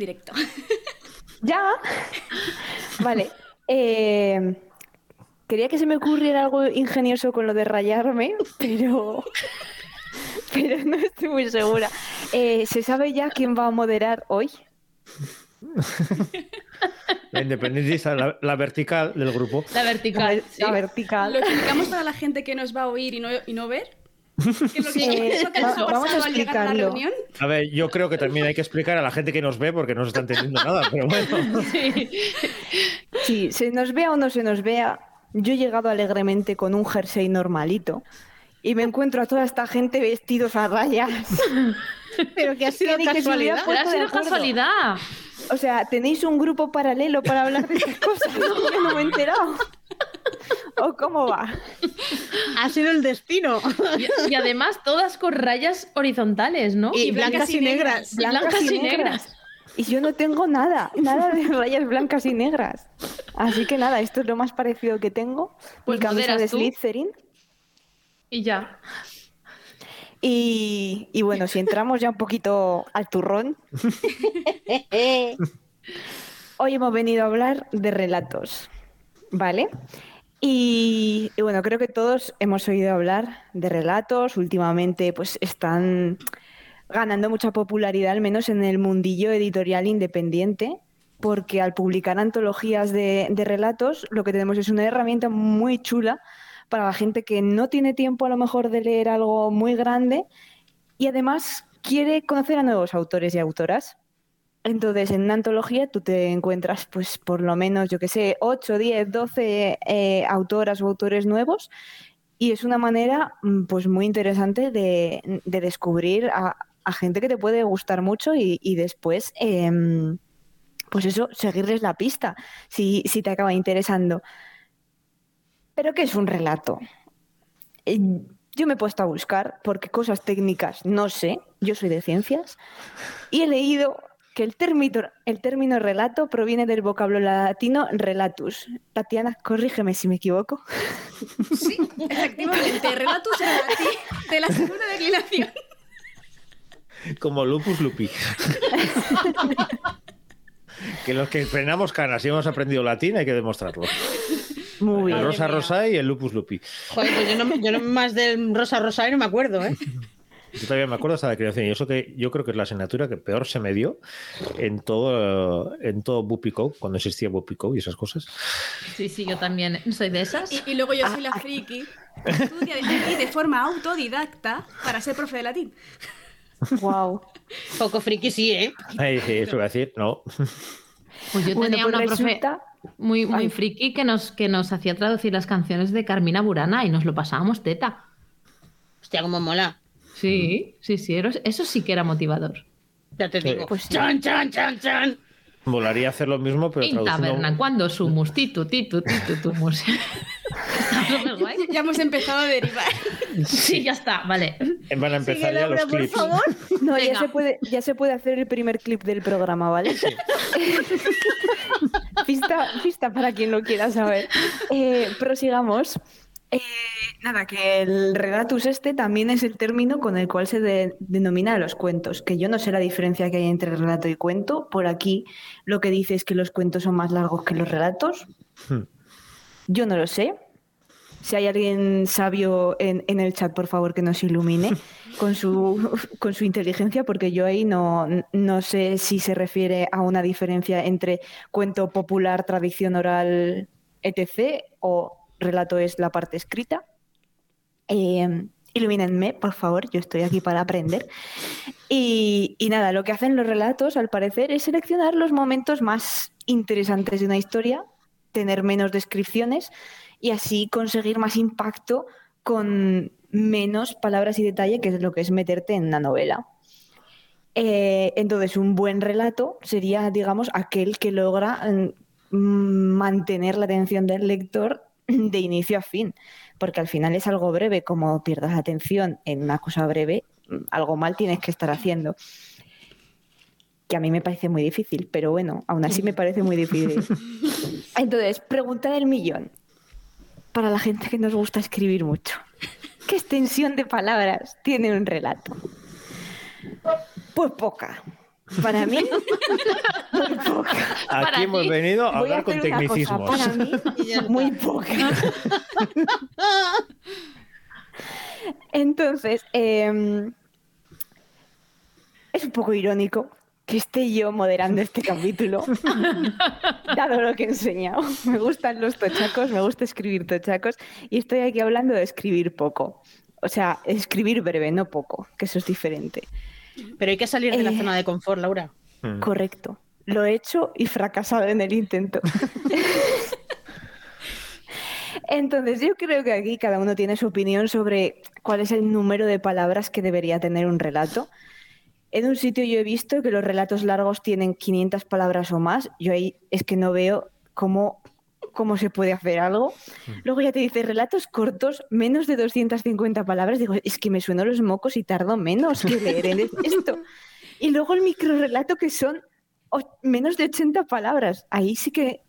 Directo. ¿Ya? Vale. Eh, quería que se me ocurriera algo ingenioso con lo de rayarme, pero, pero no estoy muy segura. Eh, ¿Se sabe ya quién va a moderar hoy? La independentista, la, la vertical del grupo. La vertical. La, sí. la vertical. ¿Lo explicamos para la gente que nos va a oír y no, y no ver? ¿Qué es lo que, Sí, qué es lo que nos ha va- vamos a la explicarlo. A ver, yo creo que también hay que explicar a la gente que nos ve porque no se está entendiendo nada, pero bueno. Sí. Sí, se nos vea o no se nos vea, yo he llegado alegremente con un jersey normalito y me encuentro a toda esta gente vestidos a rayas. Pero que ha sido que casualidad. Ha sido casualidad. O sea, ¿tenéis un grupo paralelo para hablar de estas cosas? Yo no me he enterado. ¿O cómo va? Ha sido el destino. Y, y además todas con rayas horizontales, ¿no? Y, blancas y negras. Y blancas y negras. Y yo no tengo nada, nada de rayas blancas y negras. Así que nada, esto es lo más parecido que tengo. Pues Mi camisa de. Slytherin. Y ya. Y, y bueno, si entramos ya un poquito al turrón, hoy hemos venido a hablar de relatos, ¿vale? Y, bueno, creo que todos hemos oído hablar de relatos. Últimamente, pues están ganando mucha popularidad, al menos en el mundillo editorial independiente, porque al publicar antologías de, de relatos, lo que tenemos es una herramienta muy chula para la gente que no tiene tiempo a lo mejor de leer algo muy grande y además quiere conocer a nuevos autores y autoras. Entonces, en una antología tú te encuentras, pues, por lo menos, yo que sé, 8, 10, 12 eh, autoras o autores nuevos y es una manera, mm, pues, muy interesante de, de descubrir a, gente que te puede gustar mucho y, después, em, pues eso, seguirles la pista si, si te acaba interesando. ¿Pero qué es un relato? Eh, Yo me he puesto a buscar porque cosas técnicas no sé, yo soy de ciencias, y he leído que el término, el término relato proviene del vocablo latino relatus. Tatiana, corrígeme si me equivoco. Sí, efectivamente. Relatus relati de la segunda declinación. Como lupus lupi. que los que frenamos canas y hemos aprendido latín hay que demostrarlo. Muy El bien. rosa rosa y el lupus lupi. Joder, pues yo no, yo no más del Rosa Rosa no me acuerdo, ¿eh? Yo todavía me acuerdo hasta la creación y eso que yo creo que es la asignatura que peor se me dio en todo en todo Bupico, cuando existía Bupico y esas cosas. Sí, sí, yo también soy de esas. Y, y luego yo soy la friki que estudia de, friki de forma autodidacta para ser profe de latín. Wow. Poco friki sí, ¿eh? Ay, sí, eso iba a decir, no. Pues yo Bueno, tenía pues una profe resulta- muy, muy Ay. friki que nos, que nos hacía traducir las canciones de Carmina Burana y nos lo pasábamos teta. Hostia, cómo mola. Sí, sí, sí, eso sí que era motivador. Ya te digo. Pues sí. chan, chan, chan, chan. Molaría hacer lo mismo, pero taberna, traduciendo. cuando sumus, titu, titu, titu, tumus. Ya hemos empezado a derivar. Sí, ya está, vale. Van a empezar Sigue, ya los Laura, por clips. favor. No, ya se, puede, ya se puede hacer el primer clip del programa, ¿vale? pista, pista para quien lo quiera saber. Eh, prosigamos. Eh, nada, que el relatus este también es el término con el cual se de- denomina a los cuentos, que yo no sé la diferencia que hay entre relato y cuento. Por aquí lo que dice es que los cuentos son más largos que los relatos. Hmm. Yo no lo sé. Si hay alguien sabio en, en el chat, por favor, que nos ilumine con su, con su inteligencia, porque yo ahí no, no sé si se refiere a una diferencia entre cuento popular, tradición oral, etc., o relato es la parte escrita. Eh, ilumínenme, por favor, yo estoy aquí para aprender. Y, nada, lo que hacen los relatos, al parecer, es seleccionar los momentos más interesantes de una historia tener menos descripciones y así conseguir más impacto con menos palabras y detalle, que es lo que es meterte en una novela. Eh, entonces, un buen relato sería, digamos, aquel que logra mm, mantener la atención del lector de inicio a fin, porque al final es algo breve, como pierdas atención en una cosa breve, algo mal tienes que estar haciendo. Que a mí me parece muy difícil, pero bueno, aún así me parece muy difícil. Entonces, pregunta del millón, para la gente que nos gusta escribir mucho. ¿Qué extensión de palabras tiene un relato? Pues poca. Para mí, muy poca. Aquí Para hemos venido a hablar con cosa, tecnicismos. Para mí, muy poca. Entonces, eh, es un poco irónico que esté yo moderando este capítulo, dado lo que he enseñado. Me gustan los tochacos, me gusta escribir tochacos, y estoy aquí hablando de escribir poco. O sea, escribir breve, no poco, que eso es diferente. Pero hay que salir de la Eh. zona de confort, Laura. Mm. Correcto. Lo he hecho y fracasado en el intento. Entonces, yo creo que aquí cada uno tiene su opinión sobre cuál es el número de palabras que debería tener un relato. En un sitio yo he visto que los relatos largos tienen 500 palabras o más. Yo ahí es que no veo cómo, cómo se puede hacer algo. Luego ya te dice relatos cortos, menos de 250 palabras. Digo, es que me suenan los mocos y tardo menos que leer en esto. Y luego el microrelato que son menos de 80 palabras. Ahí sí que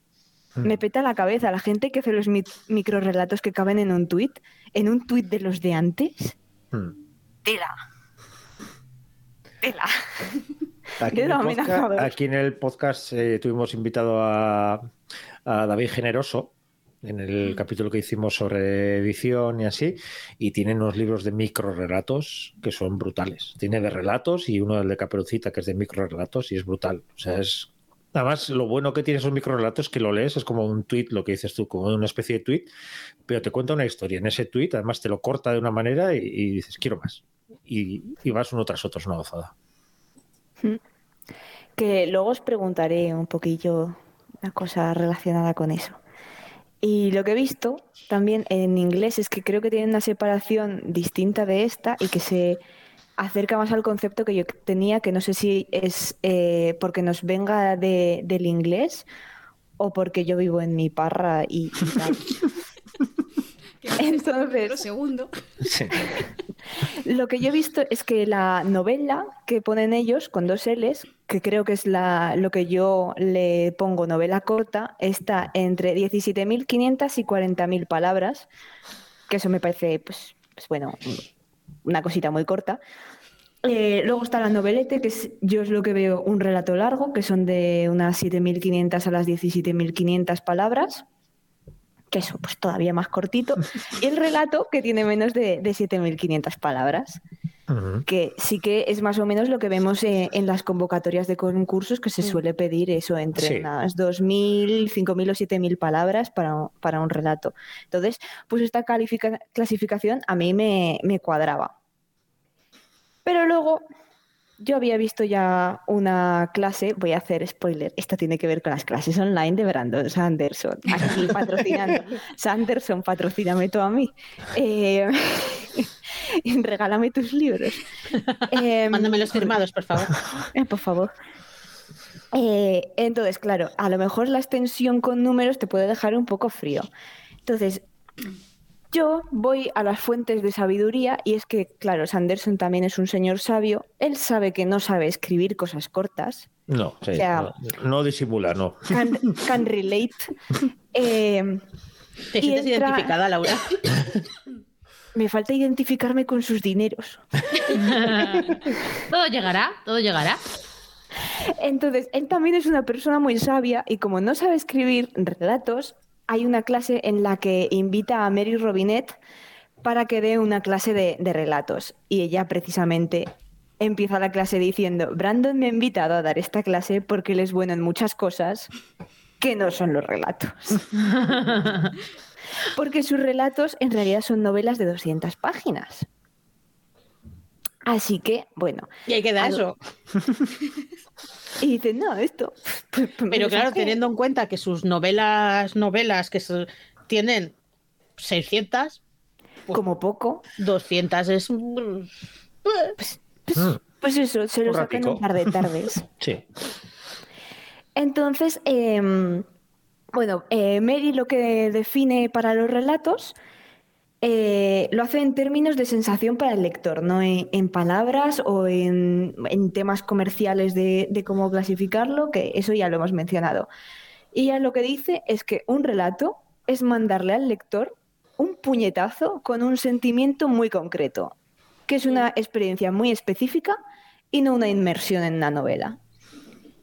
me peta la cabeza. La gente que hace los mi microrelatos que caben en un tuit, en un tuit de los de antes, Mm. tela. Tela. Aquí, en el podcast, aquí en el podcast, eh, tuvimos invitado a, a David Generoso en el capítulo que hicimos sobre edición y así, y tiene unos libros de microrelatos que son brutales. Tiene de relatos y uno del de Caperucita que es de microrelatos y es brutal. O sea, es Además, lo bueno que tiene esos microrelatos es que lo lees, es como un tweet, lo que dices tú, como una especie de tweet, pero te cuenta una historia. En ese tweet, además, te lo corta de una manera y, y dices, quiero más. Y, y vas uno tras otro, es una gozada. Que luego os preguntaré un poquillo una cosa relacionada con eso. Y lo que he visto también en inglés es que creo que tienen una separación distinta de esta y que se acerca más al concepto que yo tenía, que no sé si es eh, porque nos venga de- del inglés o porque yo vivo en mi parra y, y tal. Entonces- primero, segundo. Sí. Lo que yo he visto es que la novela que ponen ellos con dos L's, que creo que es la, lo que yo le pongo novela corta, está entre 17.500 y 40.000 palabras, que eso me parece, pues, pues bueno, una cosita muy corta. Eh, luego está la novelete, que es, yo es lo que veo un relato largo, que son de unas 7.500 a las 17.500 palabras que eso, pues todavía más cortito, y el relato que tiene menos de, de 7.500 palabras, que sí que es más o menos lo que vemos eh, en las convocatorias de concursos, que se suele pedir eso entre Sí. unas 2.000, 5.000 o 7.000 palabras para, para un relato. Entonces, pues esta clasificación a mí me, me cuadraba. Pero luego yo había visto ya una clase, voy a hacer spoiler, esto tiene que ver con las clases online de Brandon Sanderson, aquí patrocinando. Sanderson, patrocíname tú a mí. Eh, regálame tus libros. Eh, Mándame los firmados, por favor. eh, por favor. Eh, entonces, claro, a lo mejor la extensión con números te puede dejar un poco frío. Entonces, yo voy a las fuentes de sabiduría y es que, claro, Sanderson también es un señor sabio. Él sabe que no sabe escribir cosas cortas. No, sí, O sea- no, no disimula, no. Can, can relate. Eh, ¿Te sientes entra- identificada, Laura? me falta identificarme con sus dineros. todo llegará, todo llegará. Entonces, él también es una persona muy sabia y como no sabe escribir relatos, hay una clase en la que invita a Mary Robinette para que dé una clase de, de relatos. Y ella precisamente empieza la clase diciendo, Brandon me ha invitado a dar esta clase porque él es bueno en muchas cosas que no son los relatos. Porque sus relatos en realidad son novelas de 200 páginas. Así que, bueno. Y hay que dar eso. Y dice, no, esto. pues, pues, Pero pues, claro, teniendo en cuenta que sus novelas, novelas que se- tienen 600, Como poco. 200 es... Pues eso, se lo sacan un par de tardes. Sí. Entonces, em, bueno, eh, Mary lo que define para los relatos eh, lo hace en términos de sensación para el lector, no en, en palabras o en, en temas comerciales de, de cómo clasificarlo, que eso ya lo hemos mencionado. Y ella lo que dice es que un relato es mandarle al lector un puñetazo con un sentimiento muy concreto, que es una experiencia muy específica y no una inmersión en una novela.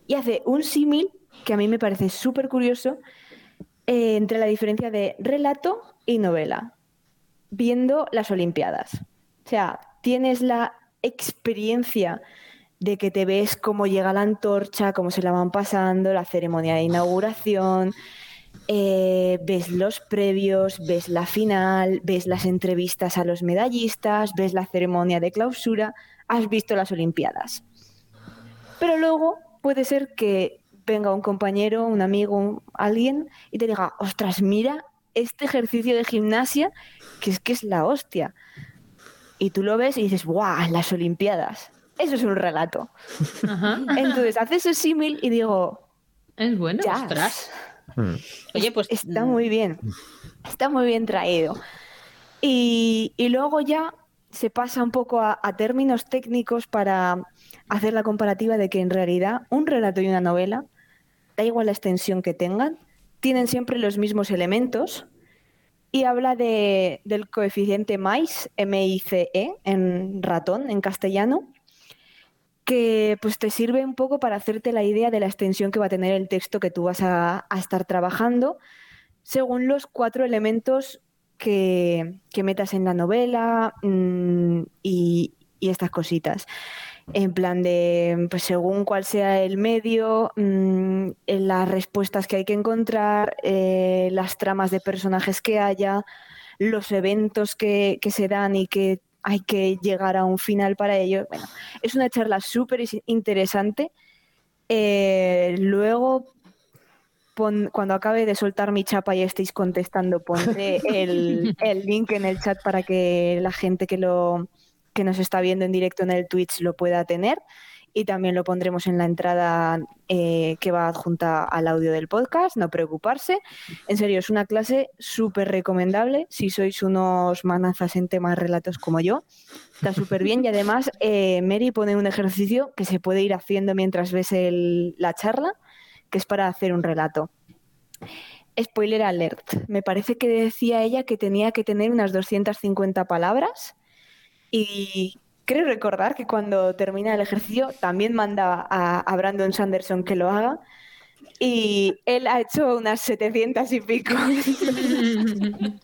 Y hace un símil que a mí me parece súper curioso eh, entre la diferencia de relato y novela, viendo las Olimpiadas. O sea, tienes la experiencia de que te ves cómo llega la antorcha, cómo se la van pasando, la ceremonia de inauguración, eh, ves los previos, ves la final, ves las entrevistas a los medallistas, ves la ceremonia de clausura, has visto las Olimpiadas. Pero luego puede ser que venga un compañero, un amigo, alguien y te diga, ostras, mira este ejercicio de gimnasia que es que es la hostia. Y tú lo ves y dices, ¡guau! Las Olimpiadas. Eso es un relato. Ajá. Entonces haces ese símil y digo, Es bueno. ya. ostras. Mm. Oye, pues Está muy bien. Está muy bien traído. Y, y luego ya se pasa un poco a, a términos técnicos para hacer la comparativa de que en realidad un relato y una novela, da igual la extensión que tengan, tienen siempre los mismos elementos y habla de, del coeficiente MICE, M-I-C-E, en ratón, en castellano, que pues te sirve un poco para hacerte la idea de la extensión que va a tener el texto que tú vas a, estar trabajando, según los cuatro elementos que, metas en la novela mm, y estas cositas. En plan de, pues según cuál sea el medio, mm, en las respuestas que hay que encontrar, eh, las tramas de personajes que haya, los eventos que, que se dan y que hay que llegar a un final para ello. Bueno, es una charla súper interesante. Eh, luego, pon- cuando acabe de soltar mi chapa y estéis contestando, pondré el, el link en el chat para que la gente que, lo, que nos está viendo en directo en el Twitch lo pueda tener. Y también lo pondremos en la entrada eh, que va adjunta al audio del podcast, no preocuparse. En serio, es una clase súper recomendable si sois unos manazas en temas relatos como yo. Está súper bien y además eh, Mary pone un ejercicio que se puede ir haciendo mientras ves la charla, que es para hacer un relato. Spoiler alert. Me parece que decía ella que tenía que tener unas 250 palabras y creo recordar que cuando termina el ejercicio también manda a, a Brandon Sanderson que lo haga y él ha hecho unas 700 y pico.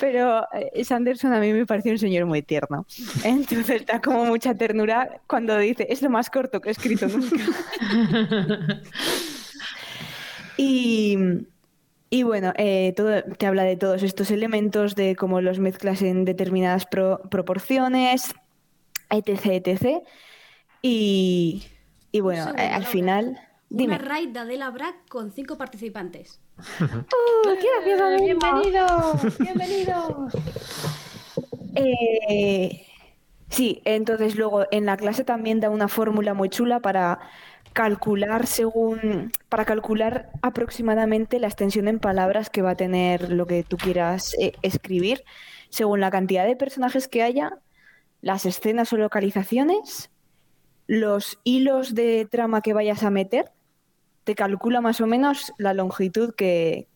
Pero eh, Sanderson a mí me pareció un señor muy tierno. Entonces da como mucha ternura cuando dice, es lo más corto que he escrito nunca. Y, y bueno, eh, todo, te habla de todos estos elementos, de cómo los mezclas en determinadas pro- proporciones, etc, etc. Y, y bueno, segundo, eh, al Laura. final... Dime. Una raid de Adela Brack con cinco participantes. ¡Oh, qué gracioso, amigo! Bienvenidos, bienvenidos. Eh, sí, entonces luego en la clase también da una fórmula muy chula para calcular según, para calcular aproximadamente la extensión en palabras que va a tener lo que tú quieras eh, escribir, según la cantidad de personajes que haya, las escenas o localizaciones, los hilos de trama que vayas a meter, te calcula más o menos la longitud que,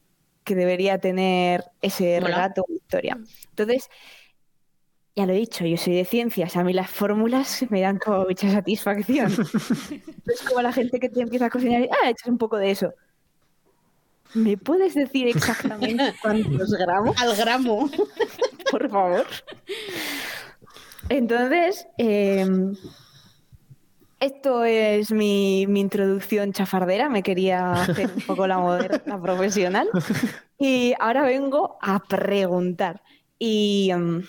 que debería tener ese relato o historia. Entonces, ya lo he dicho, yo soy de ciencias, a mí las fórmulas me dan como mucha satisfacción. es como la gente que te empieza a cocinar y, ah, echas un poco de eso. ¿Me puedes decir exactamente cuántos gramos, al gramo. por favor? Entonces, eh, esto es mi, mi introducción chafardera, me quería hacer un poco la moderna profesional. Y ahora vengo a preguntar. Y, mm,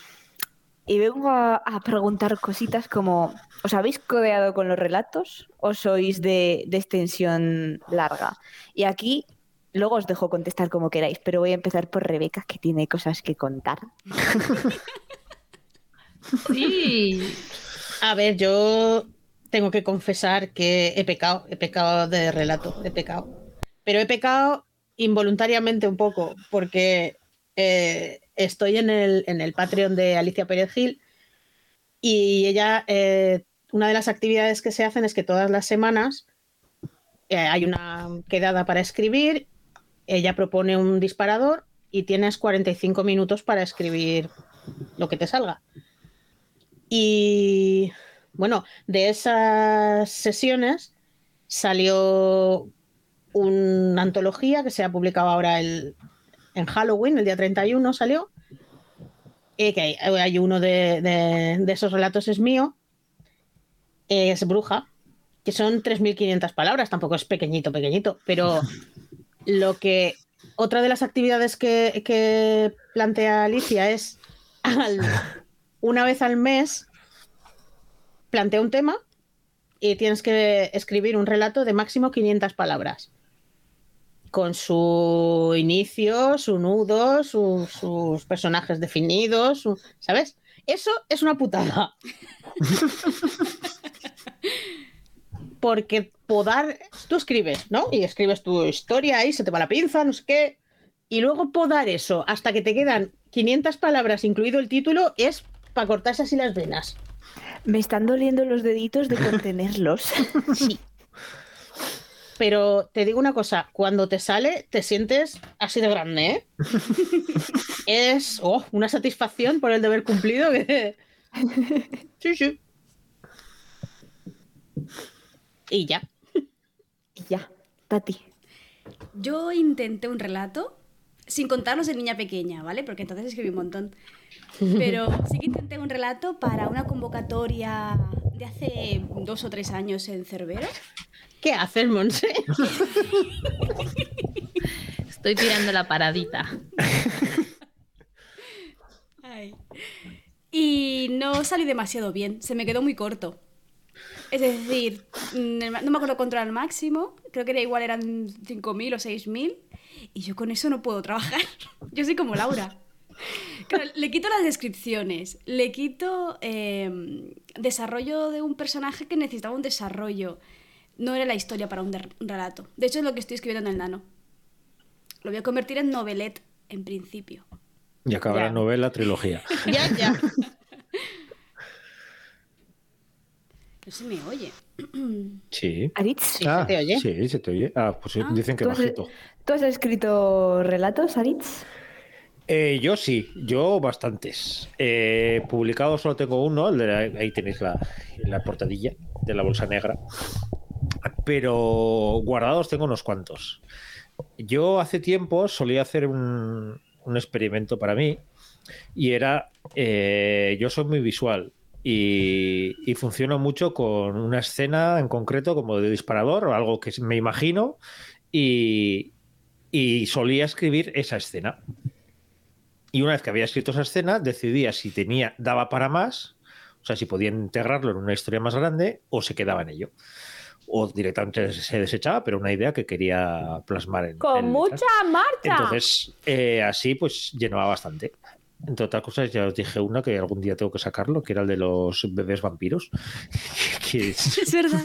y vengo a, preguntar cositas como, ¿os habéis codeado con los relatos o sois de, de extensión larga? Y aquí luego os dejo contestar como queráis, pero voy a empezar por Rebeca, que tiene cosas que contar. Sí. A ver, yo tengo que confesar que he pecado, he pecado de relato, he pecado. Pero he pecado involuntariamente un poco, porque eh, estoy en el, en el Patreon de Alicia Pérez Gil y ella, eh, una de las actividades que se hacen es que todas las semanas eh, hay una quedada para escribir, ella propone un disparador y tienes 45 minutos para escribir lo que te salga. Y bueno, de esas sesiones salió una antología que se ha publicado ahora el, en Halloween, el día 31 salió. Y que hay, hay uno de, de- de esos relatos es mío, eh, es Bruja, que son 3.500 palabras, tampoco es pequeñito, pequeñito, pero lo que otra de las actividades que, que plantea Alicia es al- una vez al mes plantea un tema y tienes que escribir un relato de máximo 500 palabras. Con su inicio, su nudo, su- sus personajes definidos, su- ¿sabes? Eso es una putada. Porque podar, tú escribes, ¿no? Y escribes tu historia ahí, se te va la pinza, no sé qué. Y luego podar eso hasta que te quedan 500 palabras, incluido el título, es para cortarse así las venas. Me están doliendo los deditos de contenerlos. Sí. Pero te digo una cosa, cuando te sale, te sientes así de grande, ¿eh? es oh, una satisfacción por el deber cumplido que... Sí, sí. Y ya. Y ya, Tati. Yo intenté un relato, sin contarlos de niña pequeña, ¿vale? Porque entonces escribí un montón. Pero sí que intenté un relato para una convocatoria de hace dos o tres años en Cerbero. ¿Qué haces, Monse? Estoy tirando la paradita. Ay. Y no salió demasiado bien, se me quedó muy corto. Es decir, mm, no me acuerdo cuánto era el máximo, creo que era igual eran 5.000 o 6.000, y yo con eso no puedo trabajar. Yo soy como Laura. Claro, le quito las descripciones, le quito eh, desarrollo de un personaje que necesitaba un desarrollo. No era la historia para un, relato. De hecho, es lo que estoy escribiendo en el nano. Lo voy a convertir en novelet en principio. Y acaba Ya. la novela, trilogía. ya, ya. No se me oye. Sí. Aritz, Sí, se te oye. Sí, se te oye. Ah, pues sí, Ah, dicen que ¿tú has, bajito. tú has escrito relatos, Aritz? Eh, yo sí, yo bastantes. Eh, publicado solo tengo uno, el de la- ahí tenéis la, la portadilla de la bolsa negra. Pero guardados tengo unos cuantos. Yo hace tiempo solía hacer un, experimento para mí y era, eh, yo soy muy visual y, y funciono mucho con una escena en concreto como de disparador o algo que me imagino y, y solía escribir esa escena. Y una vez que había escrito esa escena, decidía si tenía, daba para más, o sea, si podía integrarlo en una historia más grande o se quedaba en ello. O directamente se desechaba, pero una idea que quería plasmar en. ¡Con en mucha marcha! Entonces, eh, así pues llenaba bastante. Entre otras cosas, ya os dije una que algún día tengo que sacarlo, que era el de los bebés vampiros, que es, Es verdad.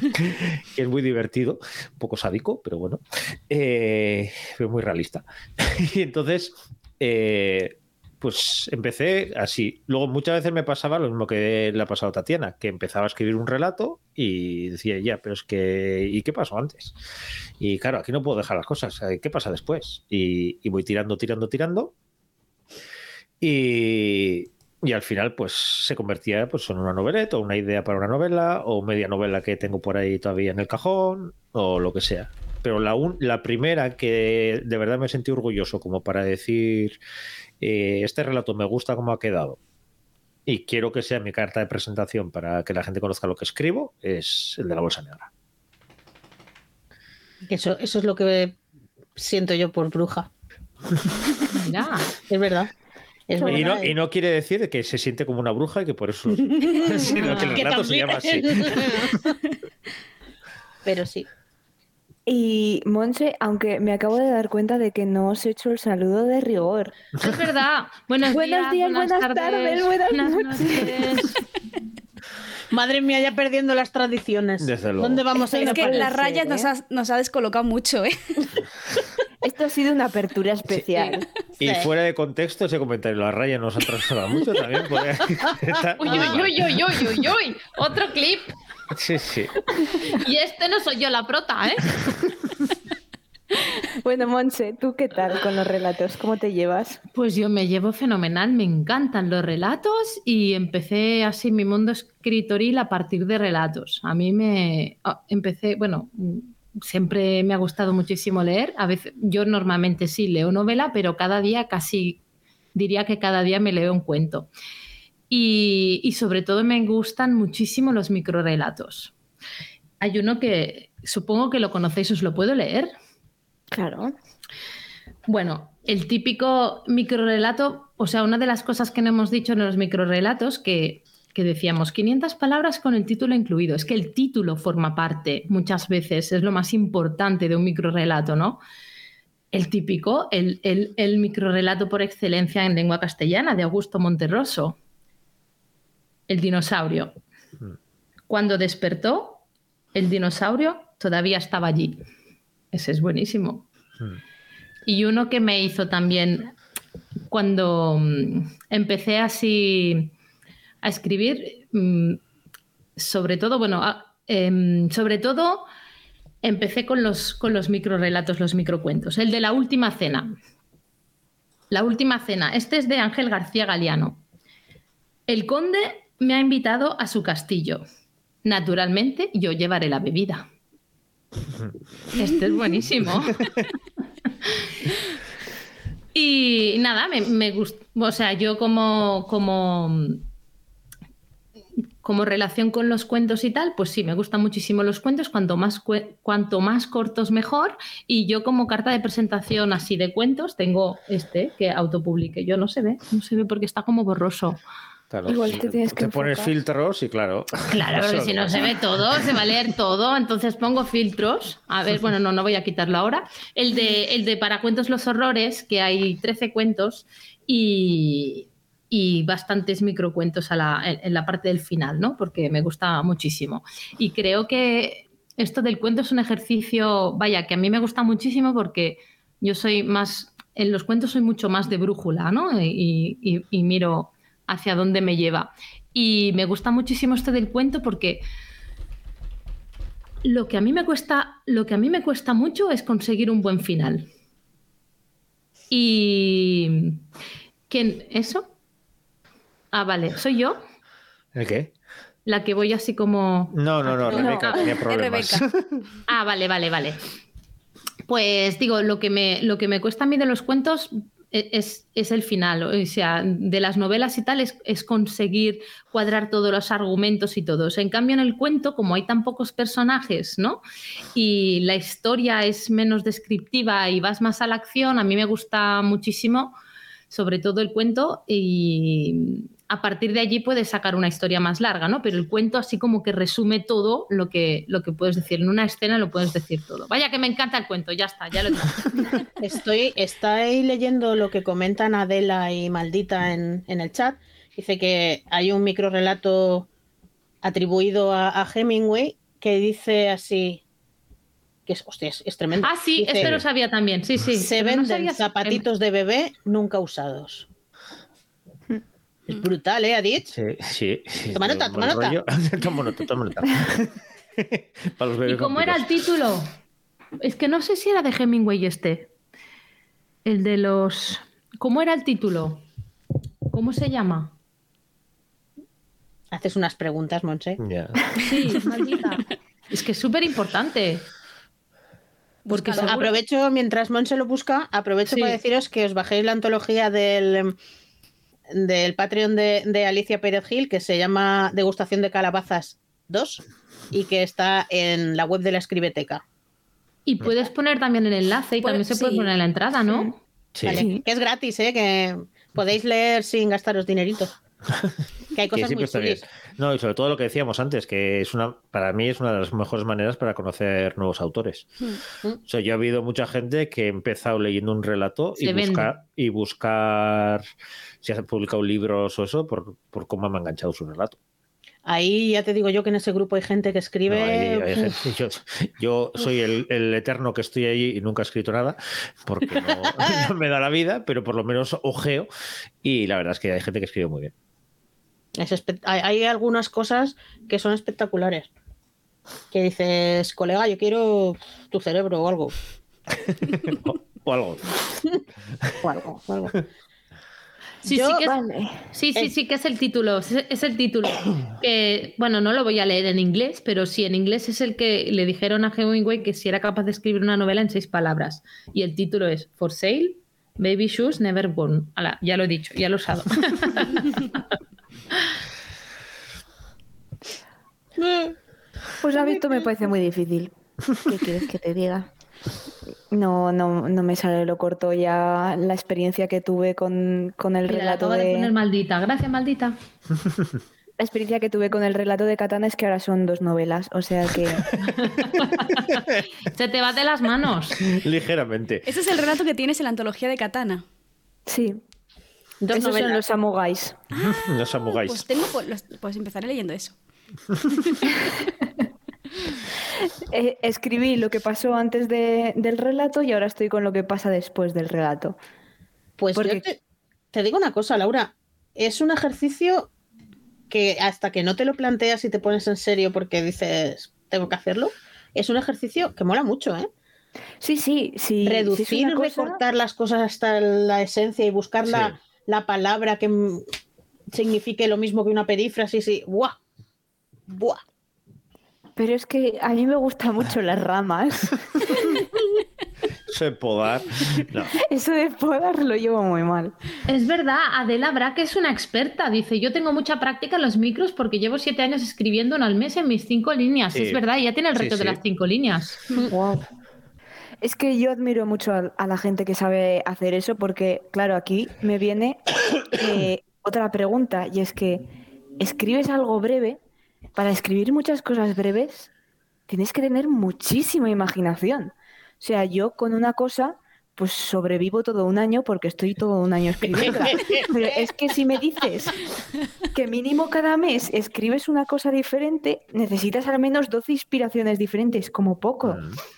que es muy divertido, un poco sádico, pero bueno, eh, pero muy realista. y entonces, eh, pues empecé así. Luego muchas veces me pasaba lo mismo que le ha pasado a Tatiana, que empezaba a escribir un relato y decía, ya, pero es que, ¿y qué pasó antes? Y claro, aquí no puedo dejar las cosas, eh, ¿qué pasa después? Y, y voy tirando, tirando, tirando. Y, y al final, pues se convertía pues, en una noveleta, o una idea para una novela, o media novela que tengo por ahí todavía en el cajón, o lo que sea. Pero la, un- la primera que de verdad me sentí orgulloso, como para decir, eh, este relato me gusta cómo ha quedado, y quiero que sea mi carta de presentación para que la gente conozca lo que escribo, es el de la bolsa negra. Eso, eso es lo que siento yo por bruja. Es verdad. Es Y no, y no quiere decir que se siente como una bruja y que por eso, sino que el Que relato se llama así. Pero sí. Y Monse, aunque me acabo de dar cuenta de que no os he hecho el saludo de rigor. Es verdad. Buenos, Buenos días, buenas tardes, buenas noches. Madre mía, ya perdiendo las tradiciones. Desde luego. ¿Dónde vamos a ir Es a que las rayas ser, nos ¿eh? ha, nos ha descolocado mucho, ¿eh? Esto ha sido una apertura especial. Y Sí. fuera de contexto, ese comentario, la raya nos ha transformado mucho también. estar Uy, uy, uy, uy, uy, uy, uy. Otro clip. Sí, sí. Y este no soy yo la prota, ¿eh? Bueno, Monse, ¿tú qué tal con los relatos? ¿Cómo te llevas? Pues yo me llevo fenomenal, me encantan los relatos y empecé así mi mundo escritoril a partir de relatos. A mí me ah, empecé, bueno, siempre me ha gustado muchísimo leer. A veces yo normalmente sí leo novela, pero cada día casi diría que cada día me leo un cuento. Y, y sobre todo me gustan muchísimo los microrelatos. Hay uno que supongo que lo conocéis, os lo puedo leer. Claro. Bueno, el típico microrelato, o sea, una de las cosas que no hemos dicho en los microrelatos, que, que decíamos 500 palabras con el título incluido, es que el título forma parte muchas veces, es lo más importante de un microrelato, ¿no? El típico, el, el, el microrelato por excelencia en lengua castellana de Augusto Monterroso, el dinosaurio. Cuando despertó, el dinosaurio todavía estaba allí. Ese es buenísimo. Y uno que me hizo también cuando mm, empecé así a escribir, mm, sobre todo, bueno, em, sobre todo empecé con los, con los microrelatos, los microcuentos. El de la última cena. La última cena. Este es de Ángel García Galeano. El conde me ha invitado a su castillo. Naturalmente, yo llevaré la bebida. Este es buenísimo. y nada, me, me gustó. O sea, yo como, como, como relación con los cuentos y tal, pues sí, me gustan muchísimo los cuentos. Cuanto más, cuanto más cortos, mejor. Y yo, como carta de presentación así de cuentos, tengo este que autopublique. Yo no se ve, no se ve porque está como borroso. Claro, Igual te tienes que te pones filtros y claro. Claro, eso si no no. se ve todo, se va a leer todo, entonces pongo filtros. A ver, bueno, no, no voy a quitarlo ahora. El de, el de Para Cuentos los Horrores, que hay 13 cuentos y, y bastantes microcuentos a la, en, en la parte del final, ¿no? Porque me gusta muchísimo. Y creo que esto del cuento es un ejercicio, vaya, que a mí me gusta muchísimo porque yo soy más, en los cuentos soy mucho más de brújula, ¿no? Y, y- y miro hacia dónde me lleva. Y me gusta muchísimo esto del cuento porque lo que a mí me cuesta, lo que a mí me cuesta mucho es conseguir un buen final. Y ¿quién eso? Ah, vale, soy yo ¿El qué? la que voy así como No, no, no, No, Rebeca no, tenía es problemas. Rebeca. Ah, vale, vale, vale. Pues digo, lo que me, lo que me cuesta a mí de los cuentos es, es el final. O sea, de las novelas y tal, es, es conseguir cuadrar todos los argumentos y todo. O sea, en cambio, en el cuento, como hay tan pocos personajes, ¿no? Y la historia es menos descriptiva y vas más a la acción, a mí me gusta muchísimo, sobre todo el cuento, y a partir de allí puedes sacar una historia más larga, ¿no? Pero el cuento así como que resume todo lo que, lo que puedes decir. En una escena lo puedes decir todo. Vaya que me encanta el cuento, ya está, ya lo he. Estoy, estoy leyendo lo que comentan Adela y Maldita en, en el chat. Dice que hay un microrelato atribuido a, a Hemingway que dice así. Que es, hostia, es, es tremendo. Ah, sí, Dice, este lo sabía también, sí, sí. Se no venden zapatitos de bebé nunca usados. Es brutal, ¿eh, Adit? Sí, sí. sí, Toma nota, toma nota. toma nota, toma nota. Para los ¿Y cómo era el título? Es que no sé si era de Hemingway este. El de los... ¿Cómo era el título? ¿Cómo se llama? Haces unas preguntas, Monse. Sí, maldita. Es que es súper importante. Porque Aprovecho, mientras Monse lo busca, aprovecho Sí. para deciros que os bajéis la antología del, del Patreon de, de Alicia Pérez Gil, que se llama Degustación de Calabazas 2 y que está en la web de la Escribeteca. Y puedes poner también el enlace y Pues, también se puede poner en la entrada, ¿no? Sí. Que es gratis, ¿eh? que Podéis leer sin gastaros dinerito. Que hay Que cosas muy chulis. No, y sobre todo lo que decíamos antes, que es una, para mí es una de las mejores maneras para conocer nuevos autores. Mm. O sea, yo he habido mucha gente que ha empezado leyendo un relato y, vende. buscar, y buscar si ha publicado libros o eso por, por cómo me ha enganchado su relato. Ahí ya te digo yo que en ese grupo hay gente que escribe. No, hay- hay uf, gente- yo, yo soy el, el eterno que estoy allí y nunca he escrito nada porque no, no me da la vida, pero por lo menos ojeo y la verdad es que hay gente que escribe muy bien. Es espe- hay, hay algunas cosas que son espectaculares. Que dices, colega, yo quiero tu cerebro o algo. O, o algo. O algo, o algo. Sí, Yo- sí, que es, Vale. sí, sí, sí, que es el título. Es, es el título. Que, bueno, no lo voy a leer en inglés, pero sí, en inglés es el que le dijeron a Hemingway que si era capaz de escribir una novela en seis palabras. Y el título es For Sale, Baby Shoes Never Born. Ala, ya lo he dicho, ya lo he usado. Pues a visto me parece muy difícil. ¿Qué quieres que te diga? No, no, no me sale lo corto ya la experiencia que tuve con, con el Mira, la relato de... de, poner maldita. Gracias, maldita. la experiencia que tuve con el relato de Katana es que ahora son dos novelas, o sea que Se te va de las manos. Ligeramente. Ese es el relato que tienes en la antología de Katana. sí. Dos Esos son novelas. los samugais. No samugáis. Pues tengo, pues, los- pues empezaré leyendo eso. Eh, escribí lo que pasó antes de- del relato y ahora estoy con lo que pasa después del relato. Pues Porque- yo te, te digo una cosa, Laura. Es un ejercicio que hasta que no te lo planteas y te pones en serio porque dices, tengo que hacerlo, es un ejercicio que mola mucho, ¿eh? Sí, sí, sí. Reducir, cosa- recortar las cosas hasta la esencia y buscar la, Sí. la palabra que signifique lo mismo que una perífrasis y ¡buah! ¡Buah! Pero es que a mí me gustan mucho las ramas. Eso de podar. No. Eso de podar lo llevo muy mal. Es verdad, Adela Braque es una experta. Dice, yo tengo mucha práctica en los micros porque llevo siete años escribiendo uno al mes en mis cinco líneas. Sí. Es verdad, ella tiene el Sí, reto de las cinco líneas. Wow. Es que yo admiro mucho a, a la gente que sabe hacer eso porque, claro, aquí me viene eh, otra pregunta y es que escribes algo breve, para escribir muchas cosas breves tienes que tener muchísima imaginación. O sea, yo con una cosa pues sobrevivo todo un año porque estoy todo un año escribiendo. Pero es que si me dices que mínimo cada mes escribes una cosa diferente, necesitas al menos 12 inspiraciones diferentes, como poco.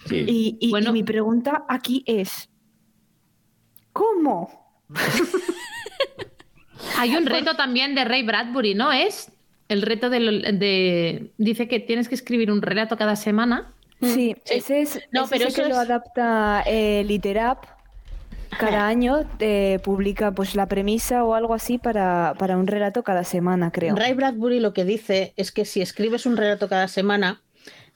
Sí. Y, y- y Bueno. mi pregunta aquí es, ¿cómo? Hay un reto también de Ray Bradbury, ¿no? Es el reto de, lo- de- Dice que tienes que escribir un relato cada semana. Sí, sí. ese es No, ese pero sí que eso lo adapta eh, Literap. Cada año te publica pues la premisa o algo así para, para un relato cada semana, creo. Ray Bradbury lo que dice es que si escribes un relato cada semana,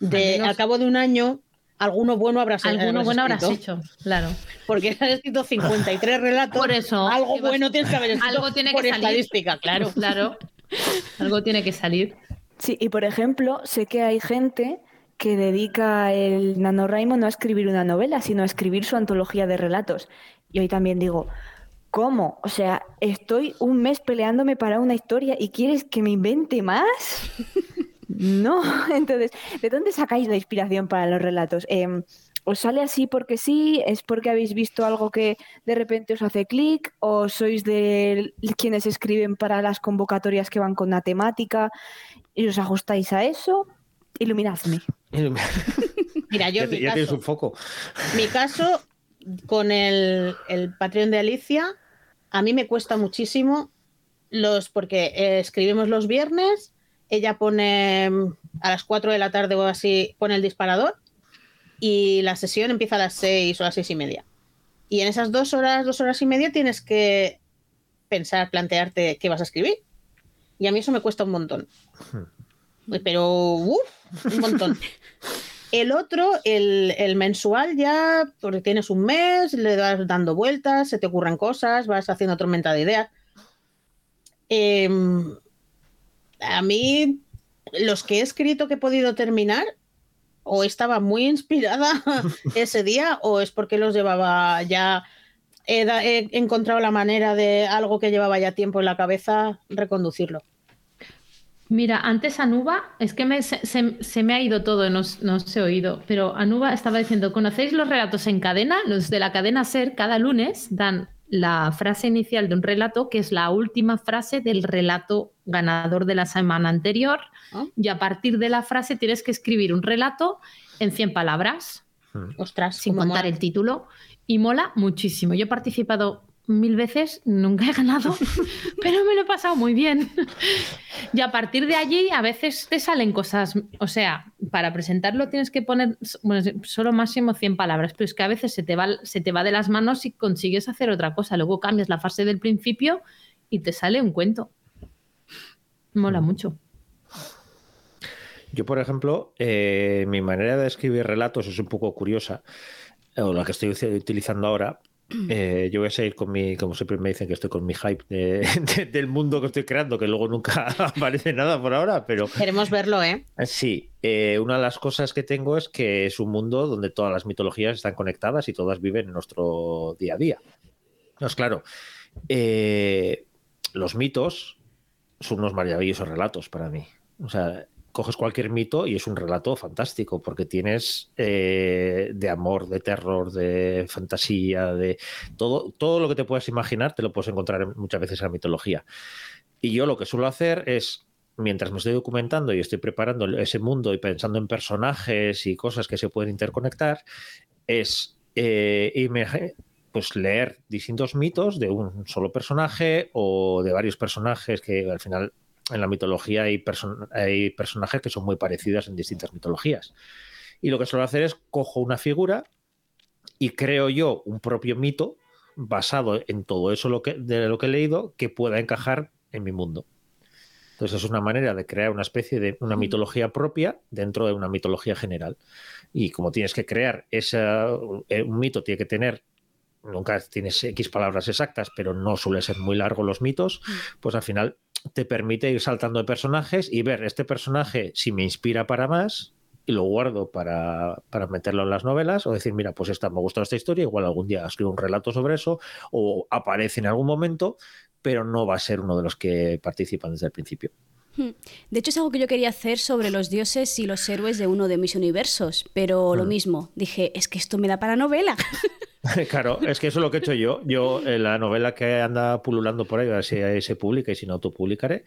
de, Al menos- al cabo de un año, alguno bueno habrás Alguno habrás bueno habrás escrito. hecho, claro. Porque has escrito 53 relatos. Por eso, Algo vas- bueno tienes que haber escrito Algo tiene por que salir. estadística, claro. Claro. Algo tiene que salir. Sí, y por ejemplo, sé que hay gente que dedica el NaNoWriMo no a escribir una novela, sino a escribir su antología de relatos. Y hoy también digo, ¿cómo? O sea, estoy un mes peleándome para una historia y quieres que me invente más? No, entonces, ¿de dónde sacáis la inspiración para los relatos? Em, ¿Os sale así porque sí? ¿Es porque habéis visto algo que de repente os hace clic? ¿O sois de quienes escriben para las convocatorias que van con la temática y os ajustáis a eso? Iluminadme. Mira, yo ya mi tienes un foco. mi caso, con el, el Patreon de Alicia, a mí me cuesta muchísimo los, porque eh, escribimos los viernes, ella pone mm, a las 4 de la tarde o así, pone el disparador y la sesión empieza a las 6 o a las 6 y media. Y en esas dos horas, dos horas y media tienes que pensar, plantearte qué vas a escribir. Y a mí eso me cuesta un montón. Pero, uff, un montón. El otro, el, el mensual, ya, porque tienes un mes, le vas dando vueltas, se te ocurren cosas, vas haciendo tormenta de ideas. Em, a mí, los que he escrito que he podido terminar, o estaba muy inspirada ese día, o es porque los llevaba ya he, da- he encontrado la manera de algo que llevaba ya tiempo en la cabeza, reconducirlo. Mira, antes Anuba, es que me- se, se- se me ha ido todo, no, no os he oído, pero Anuba estaba diciendo, ¿conocéis los relatos en cadena? Los de la cadena SER cada lunes dan la frase inicial de un relato, que es la última frase del relato ganador de la semana anterior, Ah. y a partir de la frase tienes que escribir un relato en 100 palabras, Ostras, sin contar mola. el título, y mola muchísimo. Yo he participado mil veces, nunca he ganado, pero me lo he pasado muy bien. Y a partir de allí a veces te salen cosas, o sea, para presentarlo tienes que poner bueno, solo máximo 100 palabras, pero es que a veces se te, va, se te va de las manos y consigues hacer otra cosa. Luego cambias la fase del principio y te sale un cuento. Mola mucho. Yo, por ejemplo, eh, mi manera de escribir relatos es un poco curiosa, o la que estoy uti- utilizando ahora. Eh, yo voy a seguir con mi, como siempre me dicen que estoy con mi hype de- de- del mundo que estoy creando, que luego nunca aparece nada por ahora, pero Queremos verlo, ¿eh? sí, eh, una de las cosas que tengo es que es un mundo donde todas las mitologías están conectadas y todas viven en nuestro día a día. Pues claro, eh, los mitos son unos maravillosos relatos para mí. O sea, coges cualquier mito y es un relato fantástico porque tienes eh, de amor, de terror, de fantasía, de todo, todo lo que te puedas imaginar te lo puedes encontrar en- muchas veces en la mitología. Y yo lo que suelo hacer es, mientras me estoy documentando y estoy preparando ese mundo y pensando en personajes y cosas que se pueden interconectar, es eh, pues leer distintos mitos de un solo personaje o de varios personajes que al final en la mitología hay, person- hay personajes que son muy parecidos en distintas mitologías. Y lo que suelo hacer es cojo una figura y creo yo un propio mito basado en todo eso lo que, de lo que he leído que pueda encajar en mi mundo. Entonces es una manera de crear una especie de una mitología propia dentro de una mitología general. Y como tienes que crear esa, eh, un mito tiene que tener, nunca tienes X palabras exactas, pero no suele ser muy largo los mitos, pues al final te permite ir saltando de personajes y ver este personaje si me inspira para más y lo guardo para, para meterlo en las novelas o decir, mira, pues esta me gustó esta historia, igual algún día escribo un relato sobre eso o aparece en algún momento, pero no va a ser uno de los que participan desde el principio. De hecho, es algo que yo quería hacer sobre los dioses y los héroes de uno de mis universos, pero lo mismo, dije, es que esto me da para novela. claro, es que eso es lo que he hecho yo. Yo, en la novela que anda pululando por ahí, a ver si se publica y si no, autopublicaré,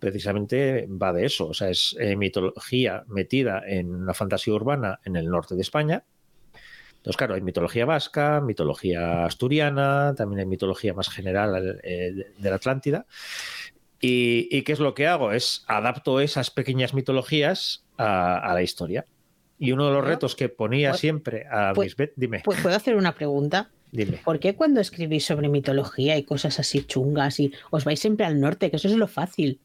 precisamente va de eso. O sea, es eh, mitología metida en una fantasía urbana en el norte de España. Entonces, claro, hay mitología vasca, mitología asturiana, también hay mitología más general eh, de- la Atlántida. Y, y qué es lo que hago? Es adapto esas pequeñas mitologías a la historia. Y uno de los retos que ponía pues- siempre a pues- mis... ve- Dime, Pues puedo hacer una pregunta. dime. ¿Por qué cuando escribís sobre mitología y cosas así chungas y os vais siempre al norte? Que eso es lo fácil.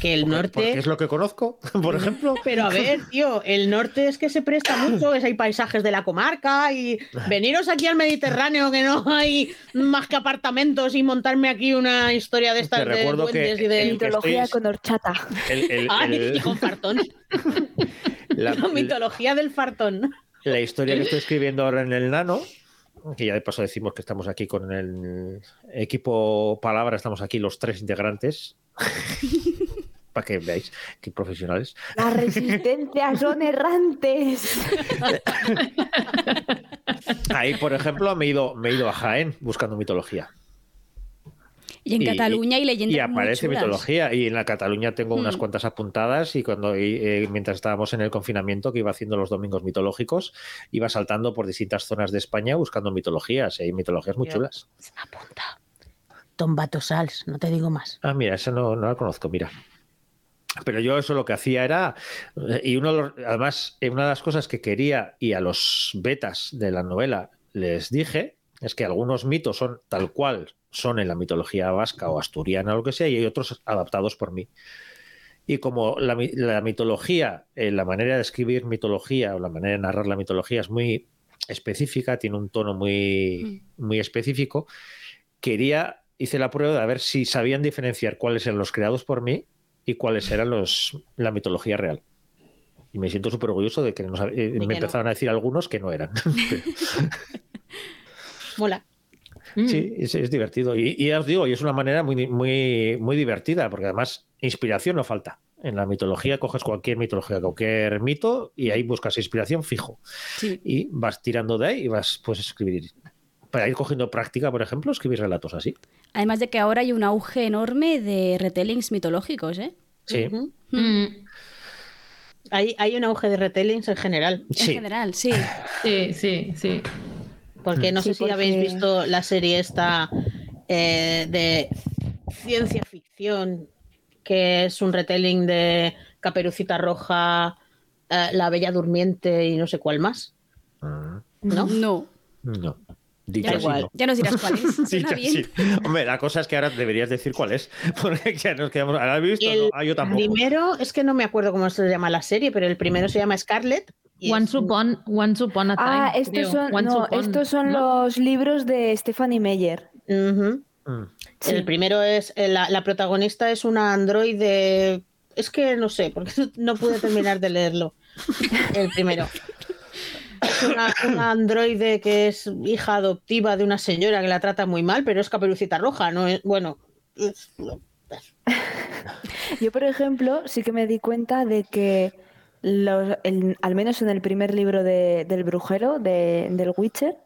Que el Porque- norte. Porque es lo que conozco, por ejemplo. Pero a ver, tío, el norte es que se presta mucho, es hay paisajes de la comarca y veniros aquí al Mediterráneo que no hay más que apartamentos y montarme aquí una historia de estas Te de recuerdo que duendes y de... Mitología estoy- con horchata. El- el- Ay, el- y con fartón. la, La mitología del fartón. la historia que estoy escribiendo ahora en el Nano, que ya de paso decimos que estamos aquí con el equipo Palabra, estamos aquí los tres integrantes. Para que veáis qué profesionales. Las resistencias son errantes. Ahí, por ejemplo, me he ido, me he ido a Jaén buscando mitología. Y en Y- Cataluña hay leyendas Y aparece muy chulas. mitología. Y en la Cataluña tengo unas Mm. cuantas apuntadas. Y cuando eh, mientras estábamos en el confinamiento, que iba haciendo los domingos mitológicos, iba saltando por distintas zonas de España buscando mitologías. Y hay mitologías muy Yo- chulas. Apunta. Tom Batosals, no te digo más. Ah, mira, esa no, no la conozco, mira. Pero yo eso lo que hacía era, eh, y uno de los- además, eh, una de las cosas que quería y a los betas de la novela les dije, es que algunos mitos son tal cual son en la mitología vasca o asturiana o lo que sea, y hay otros adaptados por mí. Y como la, la mitología, eh, la manera de escribir mitología o la manera de narrar la mitología es muy específica, tiene un tono muy, muy específico, quería, hice la prueba de ver si sabían diferenciar cuáles eran los creados por mí y cuáles eran los la mitología real. Y me siento súper orgulloso de que no sab- eh, que me no. empezaron a decir algunos que no eran. Mola. Mm. Sí, es, es divertido. Y, y ya os digo, y es una manera muy, muy, muy divertida, porque además inspiración no falta. En la mitología coges cualquier mitología, cualquier mito, y ahí buscas inspiración fijo. Sí. Y vas tirando de ahí y vas pues escribir. Para ir cogiendo práctica, por ejemplo, escribir relatos así. Además de que ahora hay un auge enorme de retellings mitológicos, ¿eh? Sí. Ujú. Mm, Hay, hay un auge de retellings en general. En general, sí. Sí, sí, sí. Porque no Sí, sé si habéis visto la serie esta eh, de ciencia ficción, que es un retelling de Caperucita Roja, eh, La Bella Durmiente y no sé cuál más. Mm, ¿No? No. No. Dicho Ya, así, igual. no. ya nos dirás cuál es. Bien. así. Hombre, la cosa es que ahora deberías decir cuál es. Porque ya nos quedamos. ¿Ahora has visto? El No, ah, yo tampoco. primero, es que no me acuerdo cómo se llama la serie, pero el primero se llama Scarlet. y Once es upon, once upon a time. Ah, estos son, no, upon, estos son ¿no? los libros de Stephanie Meyer. Mm. Sí. El primero es, eh, la, la protagonista es una androide, es que no sé, porque no pude terminar de leerlo. El primero. Es una, una androide que es hija adoptiva de una señora que la trata muy mal, pero es caperucita roja, ¿no? Es, bueno, es- Yo, por ejemplo, sí que me di cuenta de que los- el- al menos en el primer libro de- del brujero, de- del Witcher,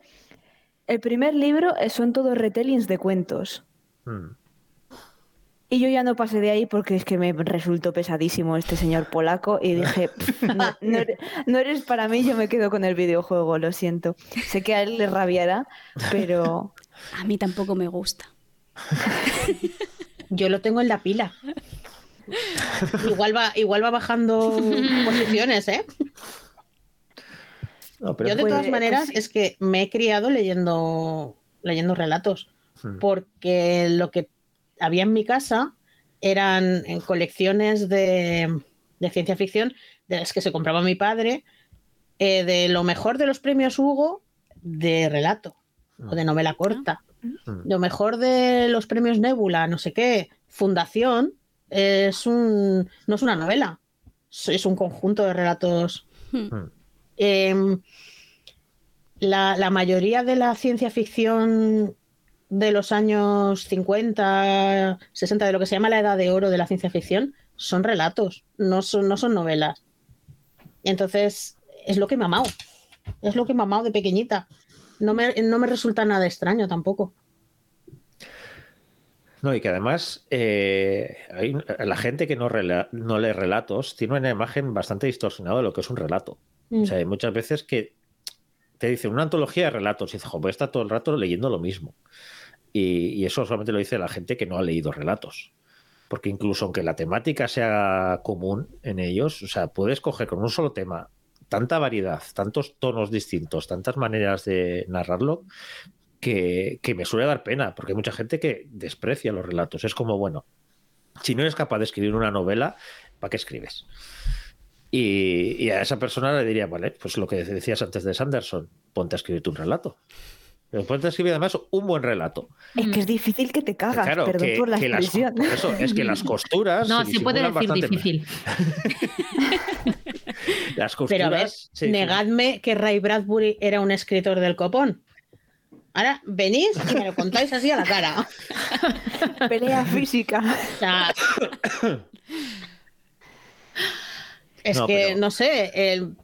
el primer libro son todos retellings de cuentos. Mm. Y yo ya no pasé de ahí porque es que me resultó pesadísimo este señor polaco y dije, "Pff, no, no eres, no eres para mí, yo me quedo con el videojuego, lo siento. Sé que a él le rabiará, pero A mí tampoco me gusta. yo lo tengo en la pila. Igual va, igual va bajando posiciones, ¿eh? No, pero Yo de todas pues maneras sí. es que me he criado leyendo, leyendo relatos, porque lo que había en mi casa eran en colecciones de, de ciencia ficción de las que se compraba mi padre, eh, de lo mejor de los premios Hugo de relato o de novela corta, Mm. lo mejor de los premios Nebula, no sé qué, Fundación, es un, no es una novela, es un conjunto de relatos. Mm. Em, la, la mayoría de la ciencia ficción de los años 50, 60, de lo que se llama la edad de oro de la ciencia ficción, son relatos, no son, no son novelas. Entonces, es lo que me ha mamado. Es lo que me ha mamado de pequeñita. No me, no me resulta nada extraño tampoco. No, y que además eh, hay, la gente que no, rela- no lee relatos tiene una imagen bastante distorsionada de lo que es un relato. Mm. O sea, hay muchas veces que te dicen una antología de relatos y dices, joder, está todo el rato leyendo lo mismo. Y, eso solamente lo dice la gente que no ha leído relatos. Porque incluso aunque la temática sea común en ellos, o sea, puedes coger con un solo tema tanta variedad, tantos tonos distintos, tantas maneras de narrarlo, que, que me suele dar pena, porque hay mucha gente que desprecia los relatos. Es como, bueno, si no eres capaz de escribir una novela, ¿para qué escribes? Y, a esa persona le diría, vale, pues lo que decías antes de Sanderson, ponte a escribirte un relato. Pero ponte a escribir además un buen relato. es que es difícil que te cagas, Claro, perdón que, por la las, expresión. por eso, es que las costuras. No, se puede decir bastante difícil. Las costuras. Pero a ver, negadme que Ray Bradbury era un escritor del copón. Ahora venís y me lo contáis así a la cara. Pelea física. O sea, es No, que, pero- no sé, el-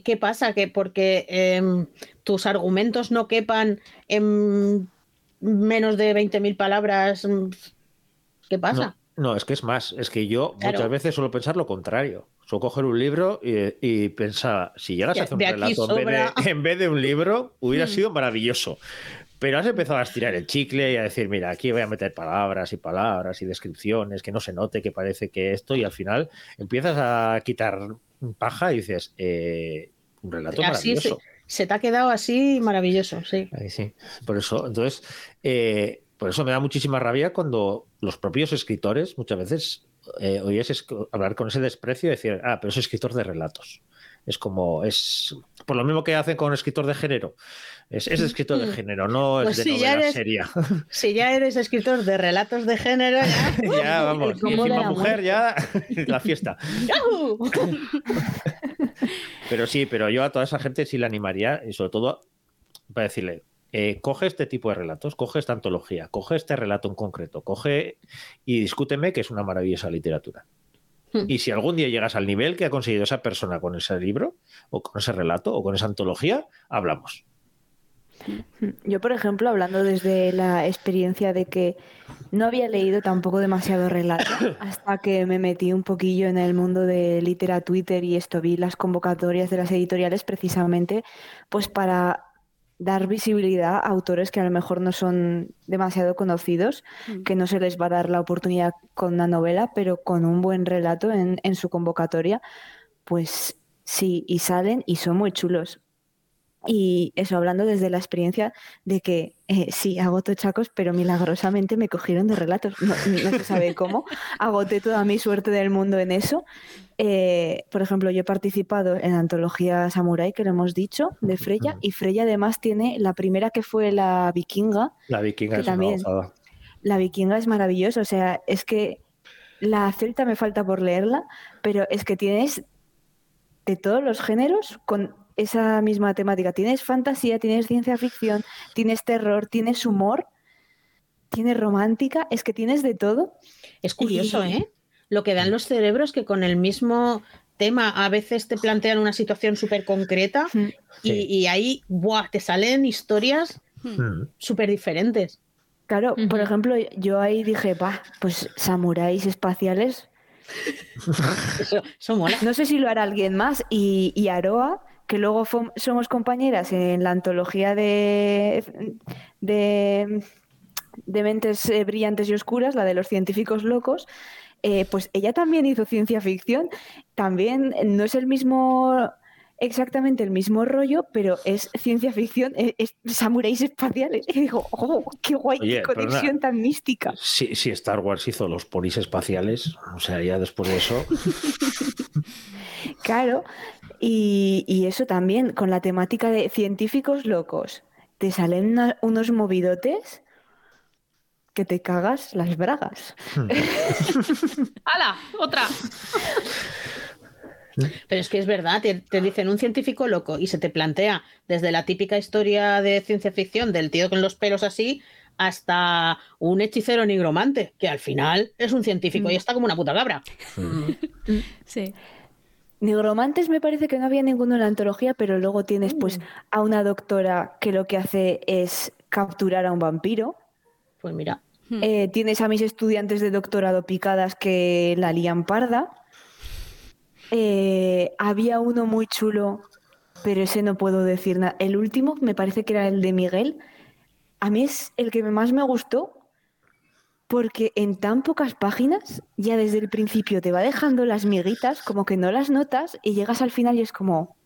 ¿qué pasa? Que porque em, tus argumentos no quepan en menos de 20.000 palabras, mm, ¿qué pasa? No, no, es que es más. Es que yo Claro. muchas veces suelo pensar lo contrario. Suelo coger un libro y, y pensar, si llegas De- a hacer un relato en vez de, en vez de un libro, hubiera Hmm. sido maravilloso. Pero has empezado a estirar el chicle y a decir, mira, aquí voy a meter palabras y palabras y descripciones, que no se note que parece que esto, y al final empiezas a quitar paja y dices, eh, un relato Así se, maravilloso. se te ha quedado así maravilloso, sí. Ahí sí. Por eso, entonces, eh, por eso me da muchísima rabia cuando los propios escritores muchas veces eh, oyes hablar con ese desprecio y decir, ah, pero es escritor de relatos. Es como, es por lo mismo que hacen con escritor de género. Es, es escritor de género, no Pues es de si novela eres- seria. Si ya eres escritor de relatos de género, ya. ya, vamos. Y encima la mujer, ya la fiesta. Pero sí, pero yo a toda esa gente sí le animaría y sobre todo para decirle, eh, coge este tipo de relatos, coge esta antología, coge este relato en concreto, coge y discúteme que es una maravillosa literatura. Hmm. Y si algún día llegas al nivel que ha conseguido esa persona con ese libro, o con ese relato, o con esa antología, hablamos. Yo, por ejemplo, hablando desde la experiencia de que no había leído tampoco demasiado relato hasta que me metí un poquillo en el mundo de litera Twitter y esto vi las convocatorias de las editoriales precisamente pues para dar visibilidad a autores que a lo mejor no son demasiado conocidos, Mm. que no se les va a dar la oportunidad con una novela, pero con un buen relato en, en su convocatoria, pues sí, y salen y son muy chulos. Y eso, hablando desde la experiencia de que eh, sí, agoto chacos, pero milagrosamente me cogieron de relatos. No, no se sabe cómo. Agoté toda mi suerte del mundo en eso. Eh, por ejemplo, yo he participado en la antología Samurai, que lo hemos dicho, de Freya, y Freya además tiene la primera que fue la vikinga. La vikinga Que es una también. gozada. La vikinga es maravillosa, o sea, es que la celta me falta por leerla, pero es que tienes de todos los géneros con esa misma temática. Tienes fantasía, tienes ciencia ficción, tienes terror, tienes humor, tienes romántica, es que tienes de todo. Es curioso, Y- ¿eh? Lo que dan los cerebros que con el mismo tema a veces te plantean una situación súper concreta Mm. y, ahí ¡buah! te salen historias Mm. súper diferentes. Claro, por ejemplo, yo ahí dije, va, pues samuráis espaciales. Eso, eso mola. No sé si lo hará alguien más. Y, y Aroa, que luego somos compañeras en la antología de, de, de mentes eh, brillantes y oscuras, la de los científicos locos, eh, pues ella también hizo ciencia ficción. También no es el mismo, exactamente el mismo rollo, pero es ciencia ficción, eh, es, samuráis espaciales. Y digo, oh, qué guay, Oye, qué conexión tan mística. Si, si Star Wars hizo los polis espaciales, o sea, ya después de eso. Claro, y, y eso también, con la temática de científicos locos, te salen una- unos movidotes que te cagas las bragas. ¡Hala! ¡Otra! Pero es que es verdad, te, te dicen un científico loco y se te plantea desde la típica historia de ciencia ficción del tío con los pelos así hasta un hechicero nigromante, que al final es un científico y está como una puta cabra. Sí. Nigromantes me parece que no había ninguno en la antología, pero luego tienes pues a una doctora que lo que hace es capturar a un vampiro. Pues mira, Hmm. Eh, tienes a mis estudiantes de doctorado picadas que la lían parda. Eh, había uno muy chulo, pero ese no puedo decir nada. El último me parece que era el de Miguel. A mí es el que más me gustó porque en tan pocas páginas ya desde el principio te va dejando las miguitas, como que no las notas y llegas al final y es como...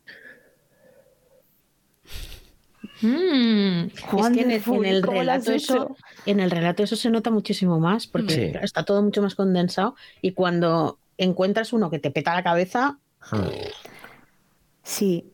Mm, es que en el, en "Wonderful, el ¿cómo lo has relato eso, hecho?". en el relato eso se nota muchísimo más, porque Sí. está todo mucho más condensado y cuando encuentras uno que te peta la cabeza, Sí.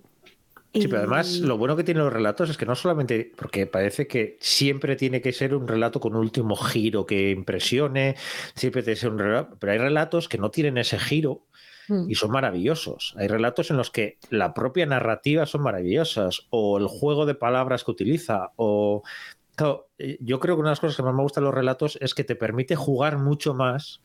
Sí, pero además lo bueno que tienen los relatos es que no solamente, porque parece que siempre tiene que ser un relato con un último giro que impresione, siempre tiene que ser un relato, pero hay relatos que no tienen ese giro mm, y son maravillosos. Hay relatos en los que la propia narrativa son maravillosas, o el juego de palabras que utiliza, o... Claro, eh, yo creo que una de las cosas que más me gustan de los relatos es que te permite jugar mucho más,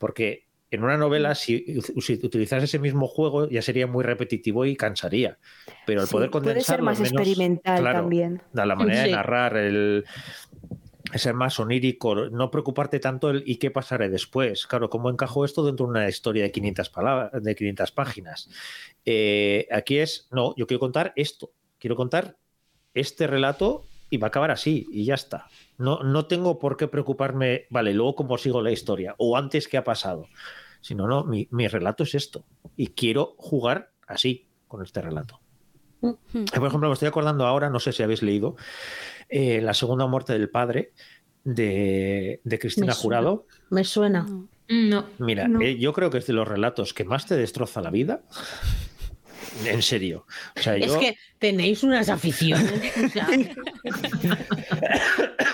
porque en una novela, si, si utilizas ese mismo juego, ya sería muy repetitivo y cansaría. Pero el sí, poder puede condensarlo ser más menos- experimental claro, también. la manera Sí. de narrar, el ser más onírico, no preocuparte tanto el y qué pasará después. Claro, ¿cómo encajo esto dentro de una historia de 500, palabras, de 500 páginas? Eh, aquí es, no, yo quiero contar esto, quiero contar este relato y va a acabar así y ya está. No, no tengo por qué preocuparme, vale, luego cómo sigo la historia o antes qué ha pasado. Sino, no, mi, mi relato es esto y quiero jugar así con este relato. Por ejemplo, me estoy acordando ahora, no sé si habéis leído, eh, La segunda muerte del padre de, de Cristina Me. Jurado. me suena. No. no. Mira, No. eh, yo creo que es de los relatos que más te destroza la vida. En serio. O sea, Es yo, que tenéis unas aficiones. o sea,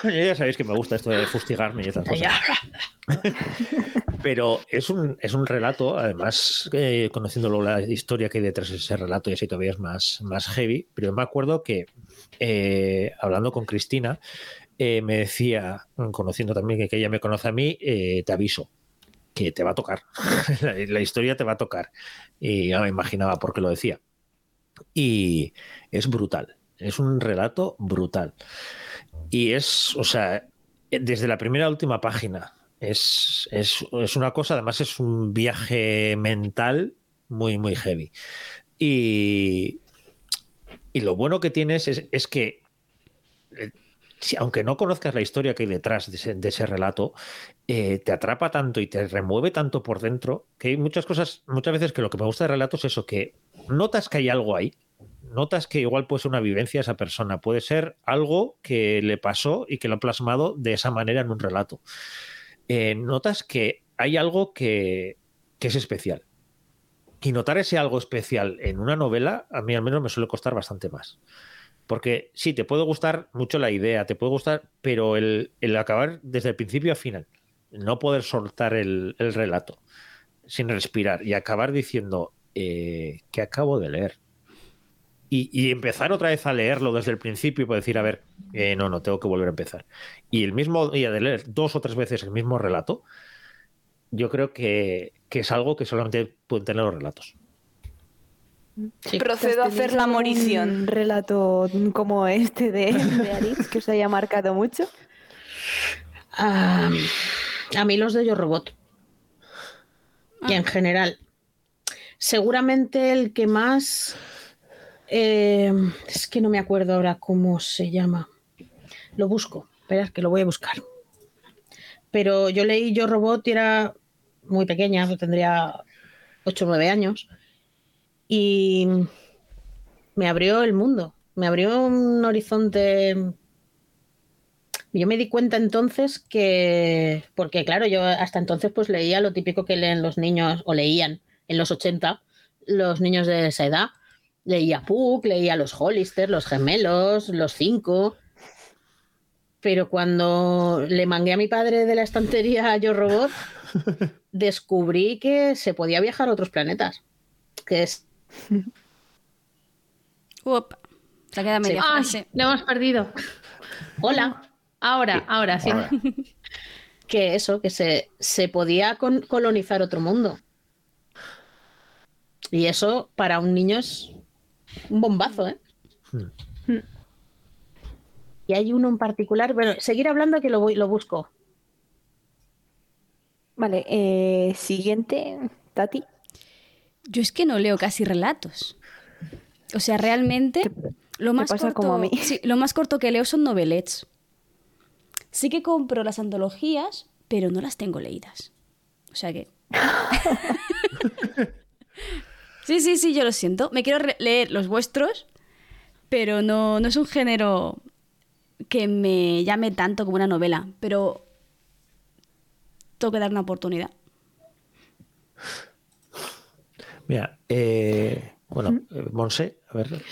ya sabéis que me gusta esto de fustigarme y estas cosas. ya. Pero es un, es un relato, además, eh, conociéndolo la historia que hay detrás de ese relato, y así todavía es más, más heavy. Pero me acuerdo que eh, hablando con Cristina, eh, me decía, conociendo también que ella me conoce a mí, eh, te aviso que te va a tocar. la, historia te va a tocar. Y ya me imaginaba por qué lo decía. Y es brutal. Es un relato brutal. Y es, o sea, desde la primera a última página. Es, es, es una cosa, además es un viaje mental muy, muy heavy. Y, y lo bueno que tienes es, es que, si, aunque no conozcas la historia que hay detrás de ese, relato, eh, te atrapa tanto y te remueve tanto por dentro que hay muchas cosas, muchas veces que lo que me gusta de relatos es eso, que notas que hay algo ahí, notas que igual puede ser una vivencia esa persona, puede ser algo que le pasó y que lo ha plasmado de esa manera en un relato. Eh, notas que hay algo que es especial. Y notar ese algo especial en una novela, a mí al menos me suele costar bastante más. Porque sí, te puede gustar mucho la idea, te puede gustar, pero el, acabar desde el principio a final, no poder soltar el, el relato sin respirar y acabar diciendo eh, que acabo de leer. Y, empezar otra vez a leerlo desde el principio poder decir, a ver, eh, no, no, tengo que volver a empezar. Y el mismo día de leer dos o tres veces el mismo relato, yo creo que es algo que solamente pueden tener los relatos. Sí. Procedo a hacer la morición. Un relato como este de, de Aritz que os haya marcado mucho. Ah, a mí los de Yo Robot. Y en general. Seguramente el que más. eh, es que no me acuerdo ahora cómo se llama. Lo busco. Espera, que lo voy a buscar. Pero yo leí Yo Robot y era muy pequeña, tendría 8 o 9 años. Y me abrió el mundo. Me abrió un horizonte. Yo me di cuenta entonces que, porque claro, yo hasta entonces pues leía lo típico que leen los niños, o leían en los 80, los niños de esa edad. Leía Puck, leía los Hollister, los gemelos, los cinco. Pero cuando le mangué a mi padre de la estantería a Yo Robot, descubrí que se podía viajar a otros planetas. Que es Uop, se ha quedado media Ay, frase. lo hemos perdido. hola. Ahora, ahora sí. Ahora, que eso, que se, se podía con- colonizar otro mundo. Y eso para un niño es un bombazo, ¿eh? Hmm. Y hay uno en particular, bueno, seguir hablando que lo, voy, lo busco. Vale, eh, siguiente, Tati. Yo es que no leo casi relatos. O sea, realmente lo más corto, como a mí. sí, lo más corto que leo son novelets. Sí que compro las antologías, pero no las tengo leídas. O sea que Sí, sí, sí, yo lo siento. Me quiero leer los vuestros, pero no, no es un género que me llame tanto como una novela, pero tengo que dar una oportunidad. Mira, eh, bueno, eh, Monse, a ver.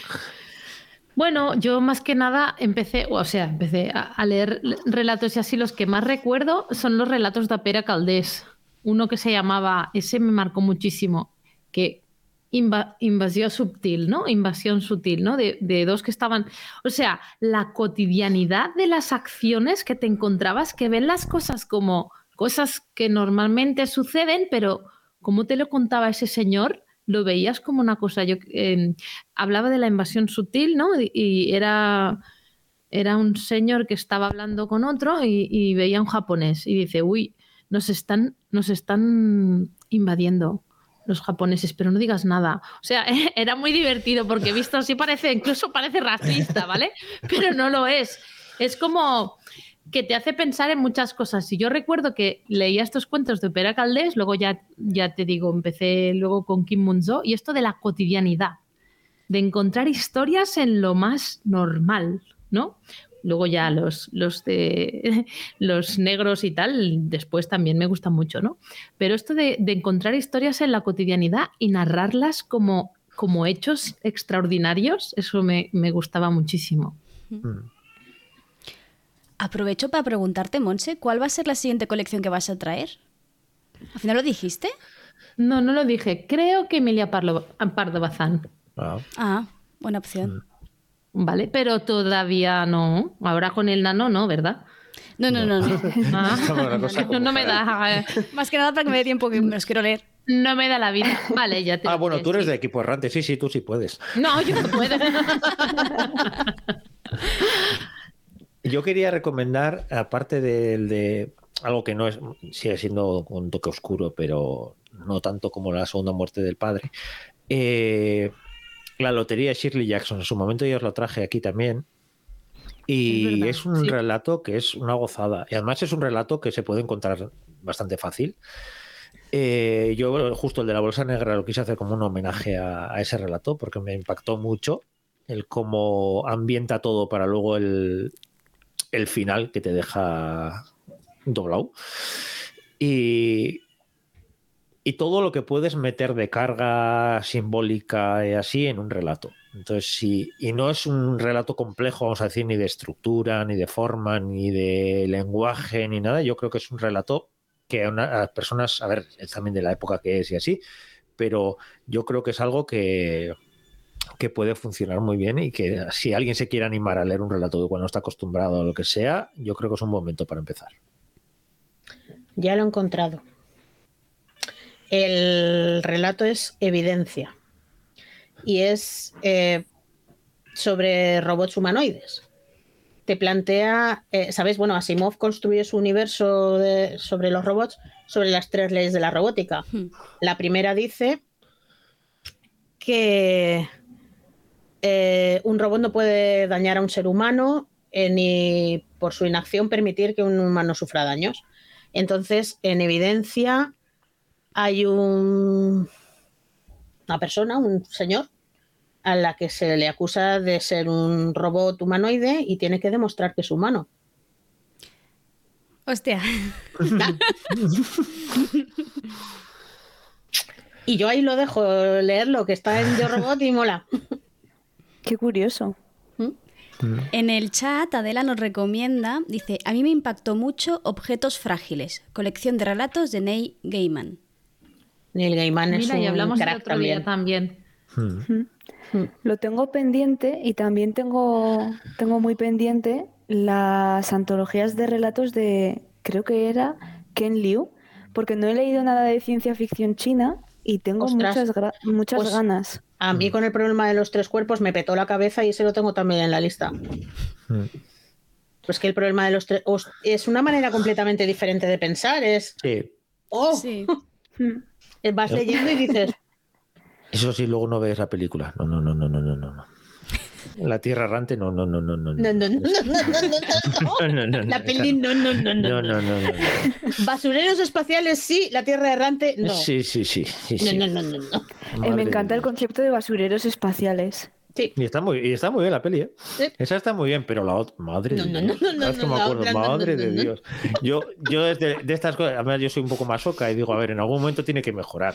Bueno, yo más que nada empecé, o sea, empecé a, leer relatos y así. Los que más recuerdo son los relatos de Pere Caldés. Uno que se llamaba, ese me marcó muchísimo, que inva- invasión sutil, ¿no? Invasión sutil, ¿no? De, de dos que estaban, o sea, la cotidianidad de las acciones que te encontrabas, que ven las cosas como cosas que normalmente suceden, pero como te lo contaba ese señor, lo veías como una cosa. Yo eh, hablaba de la invasión sutil, ¿no? Y, y era, era un señor que estaba hablando con otro y, y veía un japonés y dice, uy, nos están, nos están invadiendo los japoneses, pero no digas nada. O sea, era muy divertido porque visto así parece, incluso parece racista, ¿vale? Pero no lo es. Es como que te hace pensar en muchas cosas. Y yo recuerdo que leía estos cuentos de Pera Caldés, luego ya, ya te digo, empecé luego con Kim Munzo, y esto de la cotidianidad, de encontrar historias en lo más normal, ¿no? Luego ya los, los de los negros y tal, después también me gusta mucho, ¿no? Pero esto de, de encontrar historias en la cotidianidad y narrarlas como, como hechos extraordinarios, eso me, me gustaba muchísimo. Mm. Aprovecho para preguntarte, Monse, ¿cuál va a ser la siguiente colección que vas a traer? ¿Al final lo dijiste? No, no lo dije. Creo que Emilia Parlo, Pardo Bazán. Ah, Ah, buena opción. Vale, pero todavía no. Ahora con el nano no, ¿verdad? No, no, no. no. Ah, no, no me da. eh, Más que nada para que me dé tiempo que me los quiero leer. No me da la vida. Vale, ya te Ah, bueno, tú eres sí. de equipo errante. Sí, sí, tú sí puedes. No, yo no puedo. Yo quería recomendar, aparte del de algo que no es, sigue siendo un toque oscuro, pero no tanto como la segunda muerte del padre, eh, la lotería de Shirley Jackson. En su momento yo os lo traje aquí también. Y Es un sí. relato que es una gozada. Y además es un relato que se puede encontrar bastante fácil. Eh, yo justo el de la bolsa negra lo quise hacer como un homenaje a, a ese relato porque me impactó mucho el cómo ambienta todo para luego el, el final que te deja doblado. Y, y todo lo que puedes meter de carga simbólica y así en un relato. Entonces, sí, y no es un relato complejo, vamos a decir, ni de estructura, ni de forma, ni de lenguaje, ni nada. Yo creo que es un relato que a, una- las personas, a ver, es también de la época que es y así, pero yo creo que es algo que, que puede funcionar muy bien y que si alguien se quiere animar a leer un relato de cuando no está acostumbrado a lo que sea, yo creo que es un momento para empezar. Ya lo he encontrado. El relato es Evidencia y es eh, sobre robots humanoides. Te plantea, eh, ¿sabes? Bueno, Asimov construye su universo de- sobre los robots sobre las tres leyes de la robótica. Hmm. La primera dice que eh, un robot no puede dañar a un ser humano eh, ni por su inacción permitir que un humano sufra daños. Entonces, en evidencia hay un- una persona, un señor, a la que se le acusa de ser un robot humanoide y tiene que demostrar que es humano. Hostia. Y yo ahí lo dejo leerlo, que está en Yo Robot y mola. Qué curioso. En el chat, Adela nos recomienda, dice, a mí me impactó mucho Objetos Frágiles, colección de relatos de Neil Gaiman. Neil Gaiman es Mira, y un hablamos el crack otro día también. también. Hmm. Lo tengo pendiente y también tengo, tengo muy pendiente las antologías de relatos de, creo que era Ken Liu, porque no he leído nada de ciencia ficción china y tengo Ostras. muchas, muchas Pues- ganas. A mí con el problema de los tres cuerpos me petó la cabeza y ese lo tengo también en la lista. Hmm. Pues que el problema de los tres es una manera completamente diferente de pensar. Es, Sí. oh, Sí. Mm. vas leyendo y dices, Eso sí, luego no ves la película. No, no, no, no, no, no, no. La Tierra Errante, no, no, no, no, no. no, no, no, no, no, no, no. No, no, no, La no, peli, no, no, no, No, no. no, no, no. no. Basureros espaciales, sí. La Tierra errante, no. Sí, sí, sí. No, no, no, no. Eh, me encanta el concepto de basureros espaciales. Sí. Y está muy, y está muy bien la peli, ¿eh? Sí. Esa está muy bien, pero la otra, madre No, de Dios. no, no, que me acuerdo, otra, madre de. Dios. Yo, yo desde- de estas cosas, además yo soy un poco masoca y digo, a ver, en algún momento tiene que mejorar.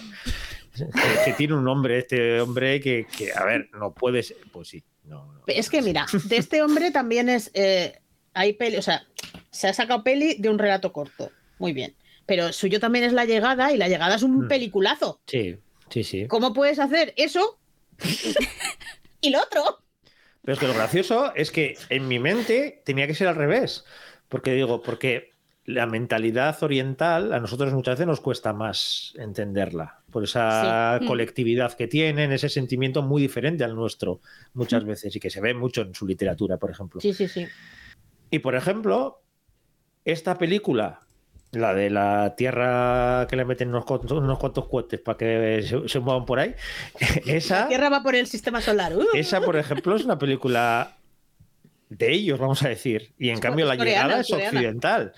Que, que tiene un nombre, este hombre que, que, a ver, no puede ser. Pues sí, no, no. Es que mira, de este hombre también es. eh, hay peli, o sea, se ha sacado peli de un relato corto. Muy bien. Pero suyo también es La Llegada y La Llegada es un Mm. peliculazo. Sí, sí, sí. ¿Cómo puedes hacer eso y lo otro? Pero es que lo gracioso es que en mi mente tenía que ser al revés. Porque digo, porque la mentalidad oriental a nosotros muchas veces nos cuesta más entenderla. Por esa Sí. Mm. colectividad que tienen, ese sentimiento muy diferente al nuestro muchas veces y que se ve mucho en su literatura, por ejemplo. Sí, sí, sí. Y por ejemplo, esta película, la de la tierra que le meten unos cuantos, unos cuantos cohetes para que se, se muevan por ahí, esa... La Tierra va por el sistema solar. ¡Uh! Esa, por ejemplo, es una película de ellos, vamos a decir. Y en Es cambio, la coreana, llegada es es coreana. occidental.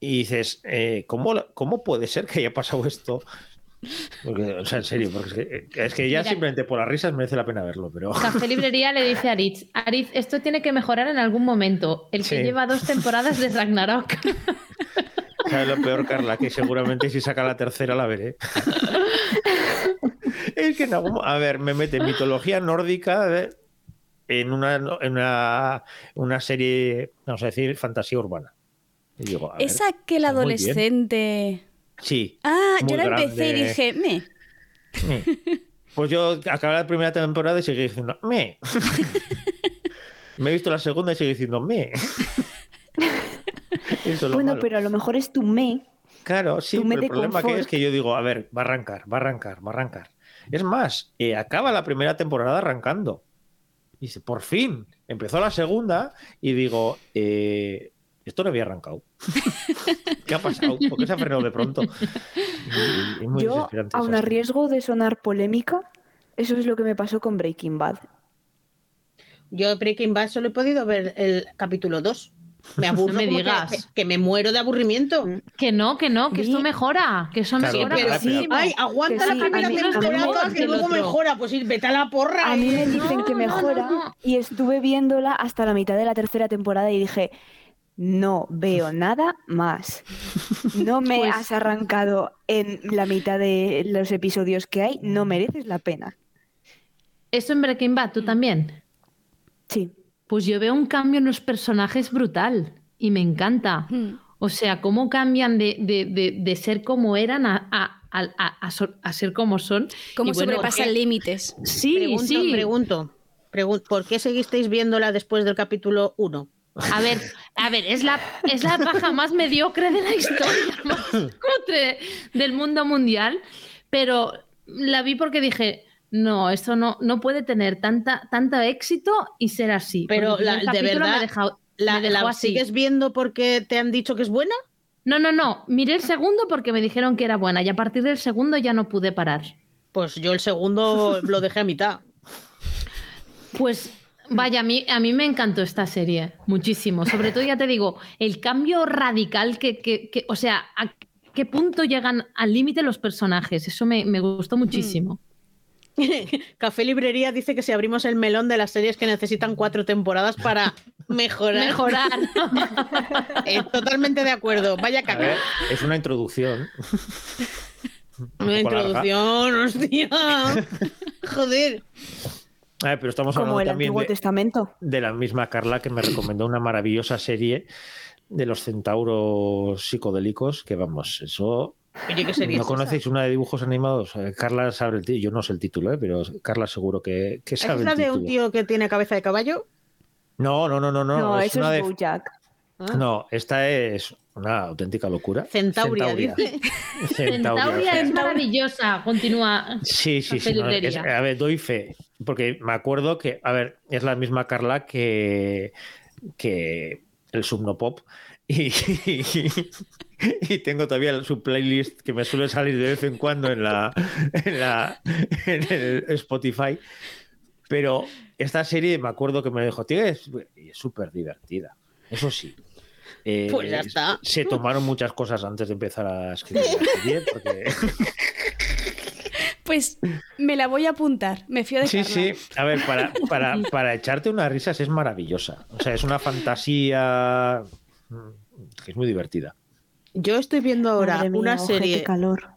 Y dices, eh, ¿cómo, ¿cómo puede ser que haya pasado esto? Porque, o sea, en serio, porque es que, es que ya Mira. simplemente por las risas merece la pena verlo, pero. Café Librería le dice a Aritz, Aritz, esto tiene que mejorar en algún momento. El que Sí. lleva dos temporadas de Ragnarok. ¿Sabes lo peor, Carla? Que seguramente si saca la tercera la veré. es que en algún mo- A ver, me mete mitología nórdica en una, en una, una serie, vamos a decir, fantasía urbana. Y digo, a ver, Esa que el está muy bien. adolescente... Sí. Ah, yo la empecé y dije, me. Pues yo acabé la primera temporada y seguí diciendo, me. Me he visto la segunda y sigo diciendo me. Eso es lo Bueno, malo. pero a lo mejor es tu me. Claro, sí, tú me pero el problema que es que yo digo, a ver, va a arrancar, va a arrancar, va a arrancar. Es más, eh, acaba la primera temporada arrancando. Y dice, por fin, empezó la segunda y digo, eh, esto no había arrancado. ¿Qué ha pasado? ¿Por qué se ha frenado de pronto? Y- muy Yo, desesperante aun a riesgo de sonar polémica, eso es lo que me pasó con Breaking Bad. Yo Breaking Bad solo he podido ver el capítulo 2. Me aburro No me digas. Que, que me muero de aburrimiento. Que no, que no, que esto Vi- mejora, que eso Claro, mejora. pero sí. Ay, aguanta la sí, primera temporada me- que luego mejora. Pues sí, vete a la porra. A mí me eh. dicen que mejora no, no. y estuve viéndola hasta la mitad de la tercera temporada y dije, no veo nada más. No me Pues- has arrancado en la mitad de los episodios que hay, no mereces la pena. Eso en Breaking Bad, ¿tú también? Sí. Pues yo veo un cambio en los personajes brutal y me encanta. Hmm. O sea, cómo cambian de, de- de- de ser como eran a, a- a- a- a so- a ser como son. Cómo Y bueno, sobrepasan que- límites. Sí, pregunto, sí. pregunto, pregun- ¿Por qué seguisteis viéndola después del capítulo 1? A ver, a ver, es la, es la paja más mediocre de la historia, más cutre del mundo mundial, pero la vi porque dije, no, esto no, no puede tener tanta, tanto éxito y ser así. Pero la- de capítulo me verdad, dejó- ¿La, me la así. sigues viendo porque te han dicho que es buena? No, no, no, miré el segundo porque me dijeron que era buena y a partir del segundo ya no pude parar. Pues yo el segundo lo dejé a mitad. Pues vaya, a mí, a mí me encantó esta serie, muchísimo. Sobre todo, ya te digo, el cambio radical que, que- que- o sea, a qué punto llegan al límite los personajes. Eso me, me gustó muchísimo. Café Librería dice que si abrimos el melón de las series que necesitan cuatro temporadas para mejorar. Mejorar. Eh, totalmente de acuerdo. Vaya A caca. ver, es una introducción. Una Un poco larga. introducción, hostia. Joder. A ver, pero estamos hablando Como el también Antiguo de, Testamento. de la misma Carla que me recomendó una maravillosa serie de los centauros psicodélicos, que vamos, eso... Oye, ¿qué serie ¿No conocéis una de dibujos animados? Eh, Carla sabe el título, yo no sé el título, ¿eh? pero Carla seguro que, que esa? sabe ¿Es la el de título. un tío que tiene cabeza de caballo? No, no, no, no, no. No, es eso una es de- Bojack. Ah. No, esta es una auténtica locura. Centauria, dice. Centauria es maravillosa. Continúa. Sí, sí, sí. no, es- a ver, doy fe. Porque me acuerdo que, a ver, es la misma Carla que, que el Subnopop. Y, y tengo todavía su playlist que me suele salir de vez en cuando en la, en la en el Spotify. Pero esta serie me acuerdo que me dijo, tío, es súper divertida. Eso sí. Eh, Pues ya está. Se tomaron muchas cosas antes de empezar a escribir la serie, porque Pues me la voy a apuntar. Me fío de Sí, Carla. sí. A ver, para, para, para echarte unas risas es maravillosa. O sea, es una fantasía mm, que es muy divertida. Yo estoy viendo ahora Madre mía, una ojete serie. calor.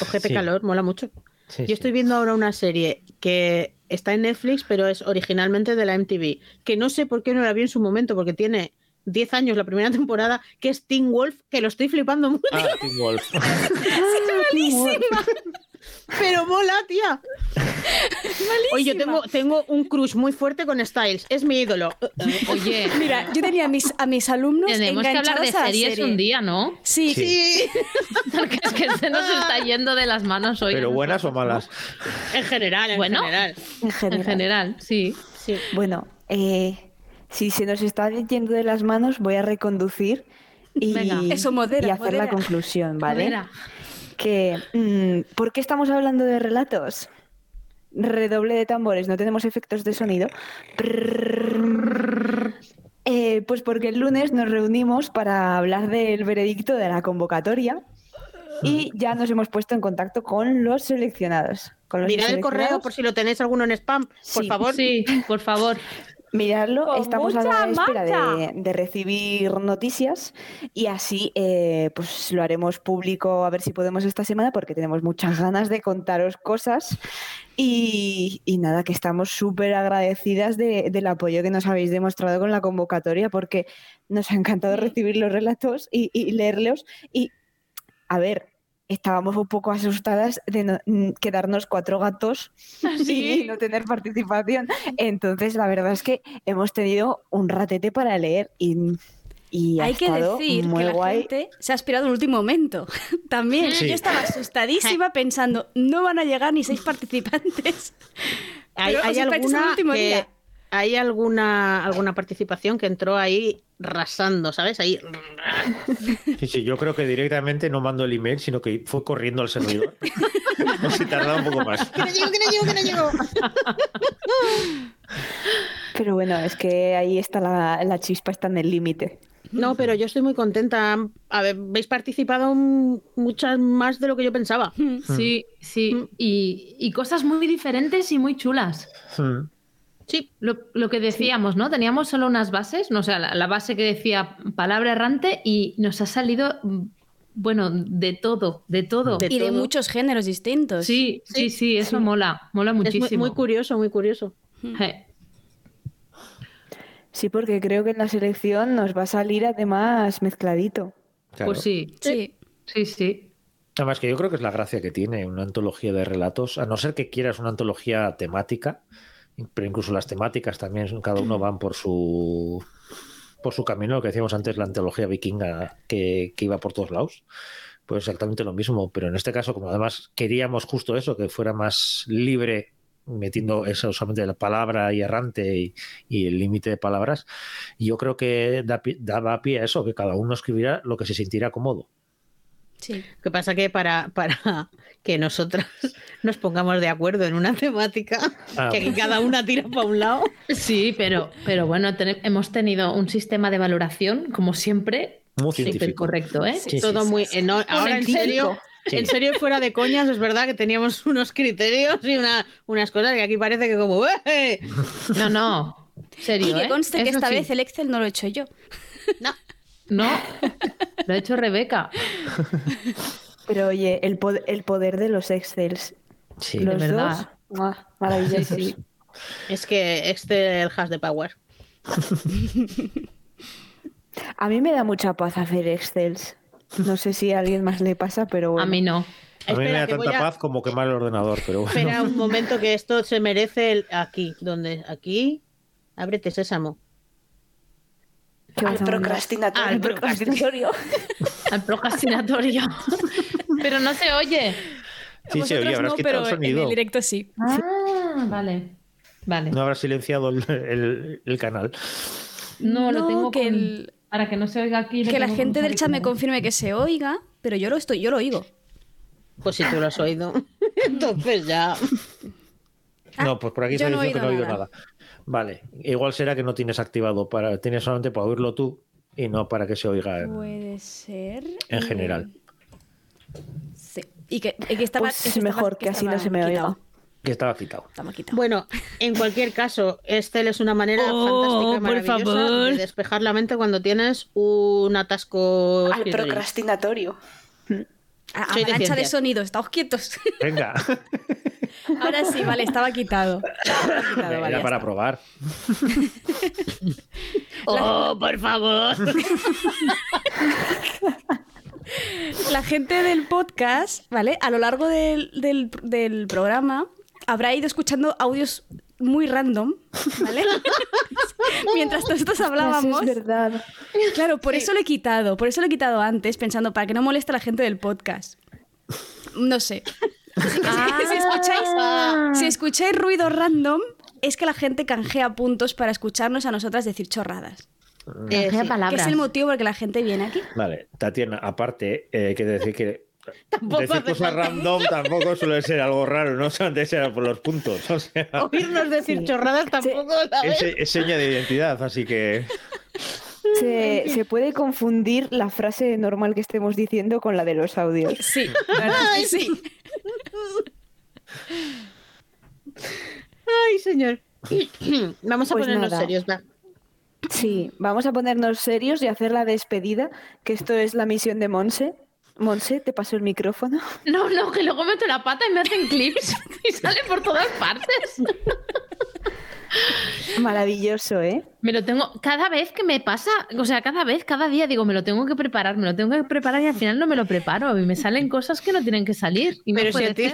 Ojete Sí. calor, mola mucho. Sí, Yo sí. estoy viendo ahora una serie que está en Netflix, pero es originalmente de la MTV. Que no sé por qué no la vi en su momento, porque tiene 10 años la primera temporada, que es Teen Wolf, que lo estoy flipando mucho. Ah, Teen Wolf. malísima. Pero mola, tía. Oye, yo tengo, tengo un crush muy fuerte con Styles. Es mi ídolo. Oye, Mira, yo tenía a mis, a mis alumnos tenemos que hablar de series serie. un día, ¿no? Sí, Sí. Sí, Porque es que se nos está yendo de las manos hoy. Pero buenas o malas. en general, en Bueno. general. En general. En general, sí. Sí. Bueno, eh, si se nos está yendo de las manos, voy a reconducir y, Venga. Eso, modera, y hacer modera. la conclusión, ¿vale? Que, mm, ¿Por qué estamos hablando de relatos? Redoble de tambores, no tenemos efectos de sonido. Eh, pues porque el lunes nos reunimos para hablar del veredicto de la convocatoria y ya nos hemos puesto en contacto con los seleccionados. Con los Mirad el correo por si lo tenéis alguno en spam, por Sí. favor. sí, por favor. Miradlo, Con estamos a la espera de, de recibir noticias y así eh, pues lo haremos público a ver si podemos esta semana porque tenemos muchas ganas de contaros cosas. Y, y nada, que estamos súper agradecidas de- del apoyo que nos habéis demostrado con la convocatoria porque nos ha encantado recibir los relatos y, y leerlos. Y a ver, estábamos un poco asustadas de no- mm, quedarnos cuatro gatos Sí. y no tener participación. Entonces, la verdad es que hemos tenido un ratete para leer y, y ha Hay que estado decir muy que la guay. gente se ha aspirado en el último momento. También. Sí. Yo estaba asustadísima pensando, no van a llegar ni seis participantes. ¿Hay, Pero alguna último que- día. hay alguna alguna participación que entró ahí rasando, ¿sabes? Ahí Sí, sí, yo creo que directamente no mandó el email, sino que fue corriendo al servidor. no se tardaba un poco más. que no llego, que no llego, que no llego. Pero bueno, es que ahí está la, la chispa, está en el límite. No, pero yo estoy muy contenta. A ver, habéis participado muchas más de lo que yo pensaba. Sí, sí. Mm. Y, y cosas muy diferentes y muy chulas. Hmm. Sí, Lo, lo que decíamos, ¿no? Teníamos solo unas bases, no o sea, la, la base que decía palabra errante y nos ha salido, mm, bueno, de todo, de todo. De y de muchos géneros distintos. Sí, sí, Sí, sí, eso sí. mola, mola es muy, muchísimo. muy curioso, muy curioso. Eh, Sí, porque creo que en la selección nos va a salir además mezcladito. Claro. Pues sí, Sí. sí, sí. Además que yo creo que es la gracia que tiene una antología de relatos, a no ser que quieras una antología temática, pero incluso las temáticas también, cada uno van por su por su camino, lo que decíamos antes, la antología vikinga que, que iba por todos lados. Pues exactamente lo mismo, pero en este caso, como además queríamos justo eso, que fuera más libre, metiendo eso solamente la palabra y errante y, el límite de palabras, yo creo que daba pie a eso, que cada uno escribiera lo que se sintiera cómodo. Sí. Lo que pasa que para, para que nosotras nos pongamos de acuerdo en una temática, Ah, que aquí cada una tira para un lado. Sí, pero, pero bueno, ten- hemos tenido un sistema de valoración, como siempre, Muy científico. correcto, ¿eh? Sí, Todo sí. muy. ahora en serio, Sí. en serio fuera de coñas, es verdad que teníamos unos criterios y una- unas cosas que aquí parece que como. ¡eh! No, no. Serio, Y que ¿eh? conste que Eso esta sí. vez el Excel no lo he hecho yo. No, No, lo ha hecho Rebeca. Pero oye, el, pod- el poder de los Excels. Sí. los verdad. maravillosos. Sí, sí. es que Excel has de power. A mí me da mucha paz hacer Excels. No sé si a alguien más le pasa, pero bueno. A mí no. A mí me da tanta a- paz como quemar el ordenador, pero bueno. Espera un momento que esto se merece el aquí, donde aquí. Ábrete sésamo. Ah, al procrastinatorio. Al procrastinatorio. Pero no se oye. Sí, se Vosotros oye, habrás no, quitado pero el en sonido. el directo sí. Ah, vale. Vale. No habrás silenciado el, el- el canal. No, lo tengo que con- el- Para que no se oiga aquí. Que la gente del chat me confirme que se oiga, pero yo lo estoy, yo lo oigo. Pues si tú lo has oído. Entonces ya. no, pues por aquí se no que no he oído oído nada. nada. Vale, igual será que no tienes activado para, tienes solamente para oírlo tú y no para que se oiga en, Puede ser. en general. Sí. Y que, y que estaba. Pues que estaba- mejor, que así no se me oiga. Que estaba quitado. Estaba quitado. Bueno, en cualquier caso, Excel es una manera Oh, fantástica y por maravillosa favor. de despejar la mente cuando tienes un atasco. Al procrastinatorio. A- de avalancha de, ciencia. sonido, estáos quietos. Venga, Ahora sí, vale, estaba quitado. Estaba quitado, vale, era ya para está. probar. Oh, por favor. La gente del podcast, ¿vale? A lo largo del, del- del programa habrá ido escuchando audios muy random, ¿vale? Mientras nosotros hablábamos. Eso es verdad. Claro, por eso lo he quitado, por eso lo he quitado antes, pensando para que no moleste a la gente del podcast. No sé. Así que si- si, escucháis, si escucháis ruido random, es que la gente canjea puntos para escucharnos a nosotras decir chorradas. Eh, Canjea sí. Que palabras. es el motivo por el que la gente viene aquí. Vale, Tatiana, aparte, eh, que decir que Tampoco decir cosas random tampoco suele ser algo raro, no solamente será por los puntos. O sea, Oírnos decir chorradas tampoco, ¿sabes? es, es seña de identidad, así que Se, se puede confundir la frase normal que estemos diciendo con la de los audios. Sí, que sí. Ay, señor. Vamos a Pues ponernos nada. serios, va. Sí, vamos a ponernos serios y hacer la despedida, que esto es la misión de Monse. Monse, te paso el micrófono. No, no, que luego meto la pata y me hacen clips y sale por todas partes. Maravilloso, ¿eh? Me lo tengo, cada vez que me pasa, o sea, cada vez, cada día digo, me lo tengo que preparar, me lo tengo que preparar y al final no me lo preparo y me salen cosas que no tienen que salir. Y Pero si a ti,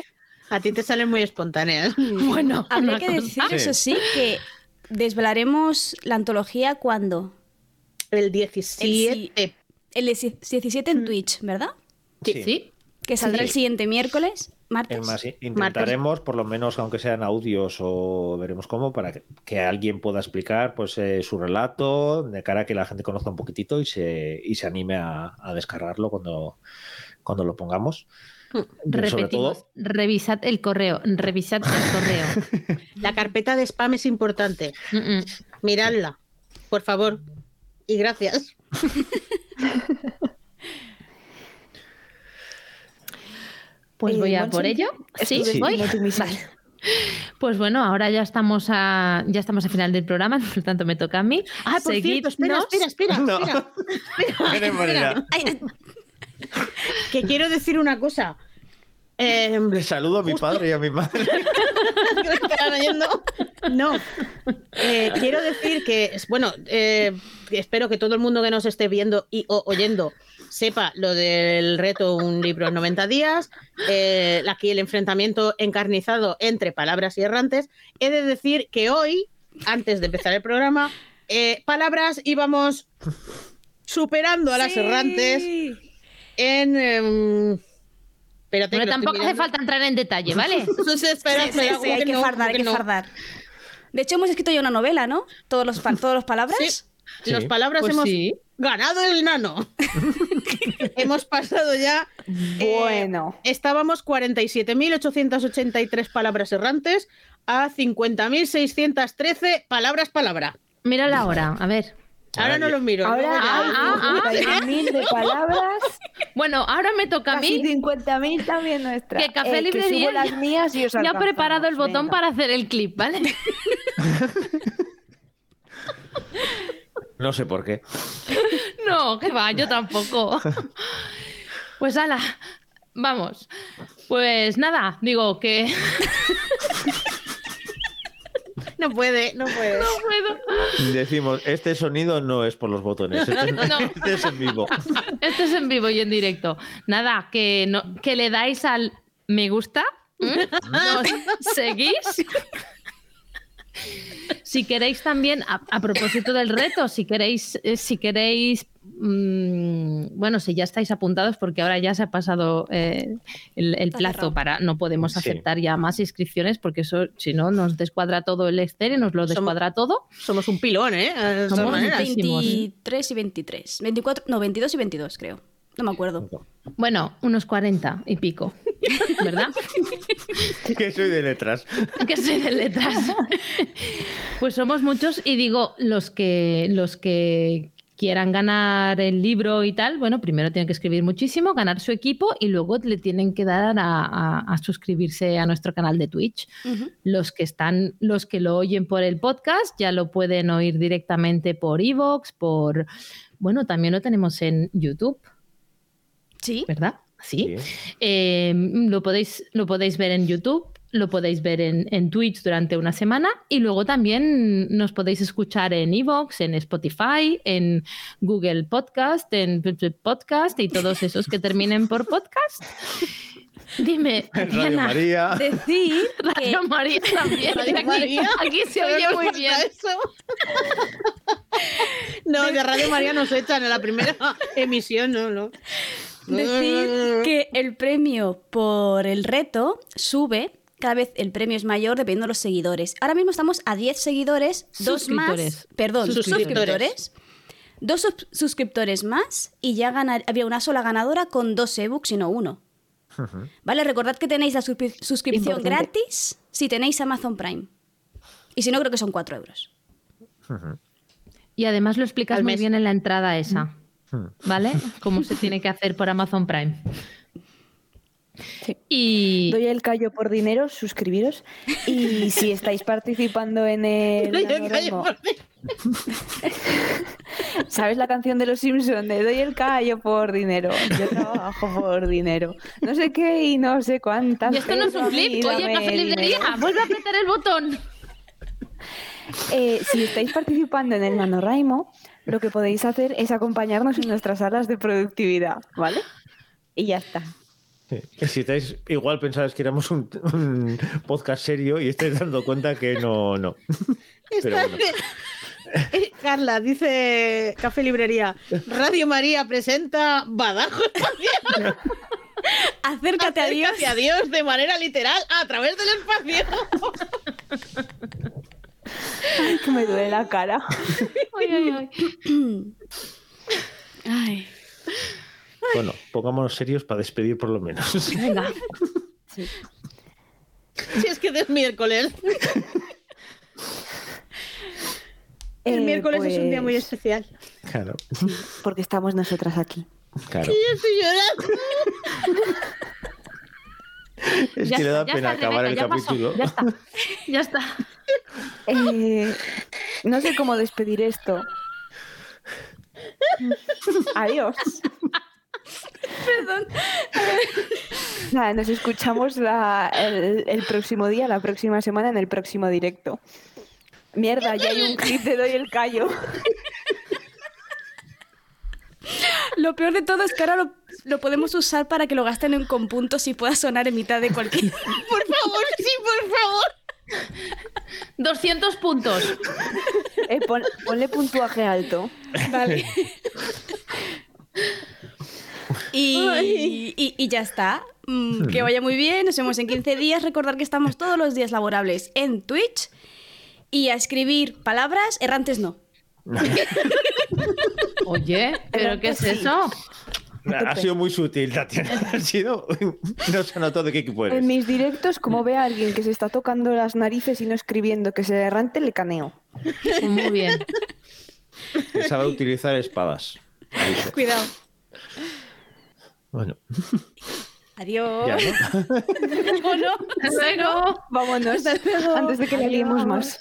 a ti te salen muy espontáneas. Bueno, Habría que decir, Sí. eso sí, que desvelaremos la antología cuando. El 17. El 17 en Twitch, ¿verdad? Sí. Sí, Que saldrá Sí. el siguiente miércoles, martes. Es más, intentaremos, por lo menos, aunque sean audios o veremos cómo, para que, que alguien pueda explicar pues, eh, su relato, de cara a que la gente conozca un poquitito y se, y se anime a, a descargarlo cuando, cuando lo pongamos. Sobre repetimos, todo, revisad el correo, revisad el correo. La carpeta de spam es importante. Mm, mm. Miradla, por favor. Y gracias. Pues Eh, voy a por ello. Sí, voy. Vale. Pues bueno, ahora ya estamos a ya estamos a final del programa, por lo tanto me toca a mí. Ah, por cierto, espera, espera, espera, No. espera. Espera. Ay, que quiero decir una cosa. Eh, Le saludo a mi padre y a mi madre. No. Eh, quiero decir que, es- bueno, eh, espero que todo el mundo que nos esté viendo y o oyendo sepa lo del reto Un libro en 90 días, eh, aquí el enfrentamiento encarnizado entre palabras y errantes. He de decir que hoy, antes de empezar el programa, eh, palabras íbamos superando a las Sí. errantes en... em, Bueno, estoy tampoco hace falta entrar en detalle, ¿vale? Entonces, espera, Sí, sí, espera, sí, ¿cómo hay que no? fardar, ¿Cómo hay que no? fardar. De hecho, hemos escrito ya una novela, ¿no? Todos los, pa- todos los palabras. Sí. Sí. Los palabras Pues hemos sí. Ganado el nano. hemos pasado ya. eh, Bueno. estábamos 47.883 palabras errantes a 50.613 palabras palabra. Mira la hora, a ver. Ahora no lo miro. Ahora hay ah, ah, 51.000 de palabras, Bueno, ahora me toca a casi mí. 50.000 también nuestras. Que Café Eh, Librería subo las mías y os Ya he alcanzamos, preparado el botón venga. para hacer el clip, ¿vale? No sé por qué. No, que va, yo tampoco. Pues ala, vamos. Pues nada, digo que No puede, no puede. no puedo. Decimos, este sonido no es por los botones, este, No. este es en vivo. Esto es en vivo y en directo. Nada, que, no, que le dais al me gusta. Nos seguís. Si queréis también, a, a propósito del reto, si queréis, eh, si queréis, mm, bueno, si ya estáis apuntados, porque ahora ya se ha pasado eh, el, plazo para, no podemos Sí. aceptar ya más inscripciones, porque eso, si no, nos descuadra todo el Excel y nos lo Somos- descuadra todo. Somos un pilón, ¿eh? Todas Somos maneras. muchísimos. 23 y 23. 24, no, 22 y 22, creo. No me acuerdo. Bueno, unos 40 y pico, ¿verdad? Que soy de letras. que soy de letras. Pues somos muchos y digo, los que, los que quieran ganar el libro y tal, bueno, primero tienen que escribir muchísimo, ganar su equipo y luego le tienen que dar a, a- a suscribirse a nuestro canal de Twitch. Los que están, los que lo oyen por el podcast ya lo pueden oír directamente por Evox, por bueno, también lo tenemos en YouTube, Sí. ¿verdad? Sí. Sí. Eh, lo, podéis, lo podéis ver en YouTube, lo podéis ver en, en Twitch durante una semana y luego también nos podéis escuchar en Evox, en Spotify, en Google Podcast, en Podcast y todos esos que terminen por podcast. Dime, Radio Diana, María. Decir que Radio María también. Radio Aquí, María. aquí se oye no muy bien. eso. No, de Radio María nos echan en la primera emisión, no, no. Decir que el premio por el reto sube, cada vez el premio es mayor dependiendo de los seguidores. Ahora mismo estamos a 10 seguidores, dos más, Suscriptores. perdón, Suscriptores. suscriptores. Dos sub- suscriptores más y ya ganar, había una sola ganadora con dos ebooks y no uno. Vale, recordad que tenéis la suscri- suscripción Importante. gratis si tenéis Amazon Prime. Y si no, creo que son 4 euros. Y además lo explicas muy bien en la entrada esa. ¿Vale? Cómo se tiene que hacer por Amazon Prime. Sí. Y Doy el callo por dinero, suscribiros. Y si estáis participando en el. Doy el callo por. ¿Sabes la canción de los Simpsons de doy el callo por dinero? Yo trabajo por dinero. No sé qué y no sé cuántas. Y esto no es un clip. Oye, Café Librería, vuelve a apretar el botón. Eh, si estáis participando en el NaNoWriMo, lo que podéis hacer es acompañarnos en nuestras salas de productividad, ¿vale? Y ya está. Sí. Si estáis, igual pensabais que éramos un, un podcast serio y estáis dando cuenta que no, no. Pero bueno. Eh, Carla, dice Café Librería. Radio María presenta Badajo Espacial. Acércate a Dios. Acércate a Dios de manera literal a través del espacio. Que me duele la cara. Ay, ay, ay. Ay. Bueno, pongámonos serios para despedir por lo menos. Venga. Si es que es miércoles. El Eh, miércoles es un día muy pues, especial. Claro, Porque estamos nosotras aquí. claro. Yo estoy llorando. Es Ya que le da pena está, acabar Rebeca, el ya pasó, capítulo. ya está. Ya está. Eh, no sé cómo despedir esto. Adiós. Perdón. Nada, nos escuchamos la- el, el próximo día, la próxima semana, en el próximo directo. Mierda, ya hay un clip de Doy el Callo. Lo peor de todo es que ahora lo, lo podemos usar para que lo gasten en compuntos y pueda sonar en mitad de cualquier. Por favor, sí, por favor. 200 puntos. Eh, pon- ponle puntuaje alto. Vale. Y, y- y ya está. Mm, que vaya muy bien. Nos vemos en 15 días. Recordar que estamos todos los días laborables en Twitch. Y a escribir palabras errantes no. Oye, ¿pero qué es Sí. eso? Ha sido muy sutil, Tatiana. Ha sido. No se notó de qué equipo En eres. mis directos, como ve a alguien que se está tocando las narices y no escribiendo que se errante, le caneo. Muy bien. Sabe utilizar espadas. Cuidado. Bueno, Adiós. ya, ¿no? Vámonos, antes de que la liemos más.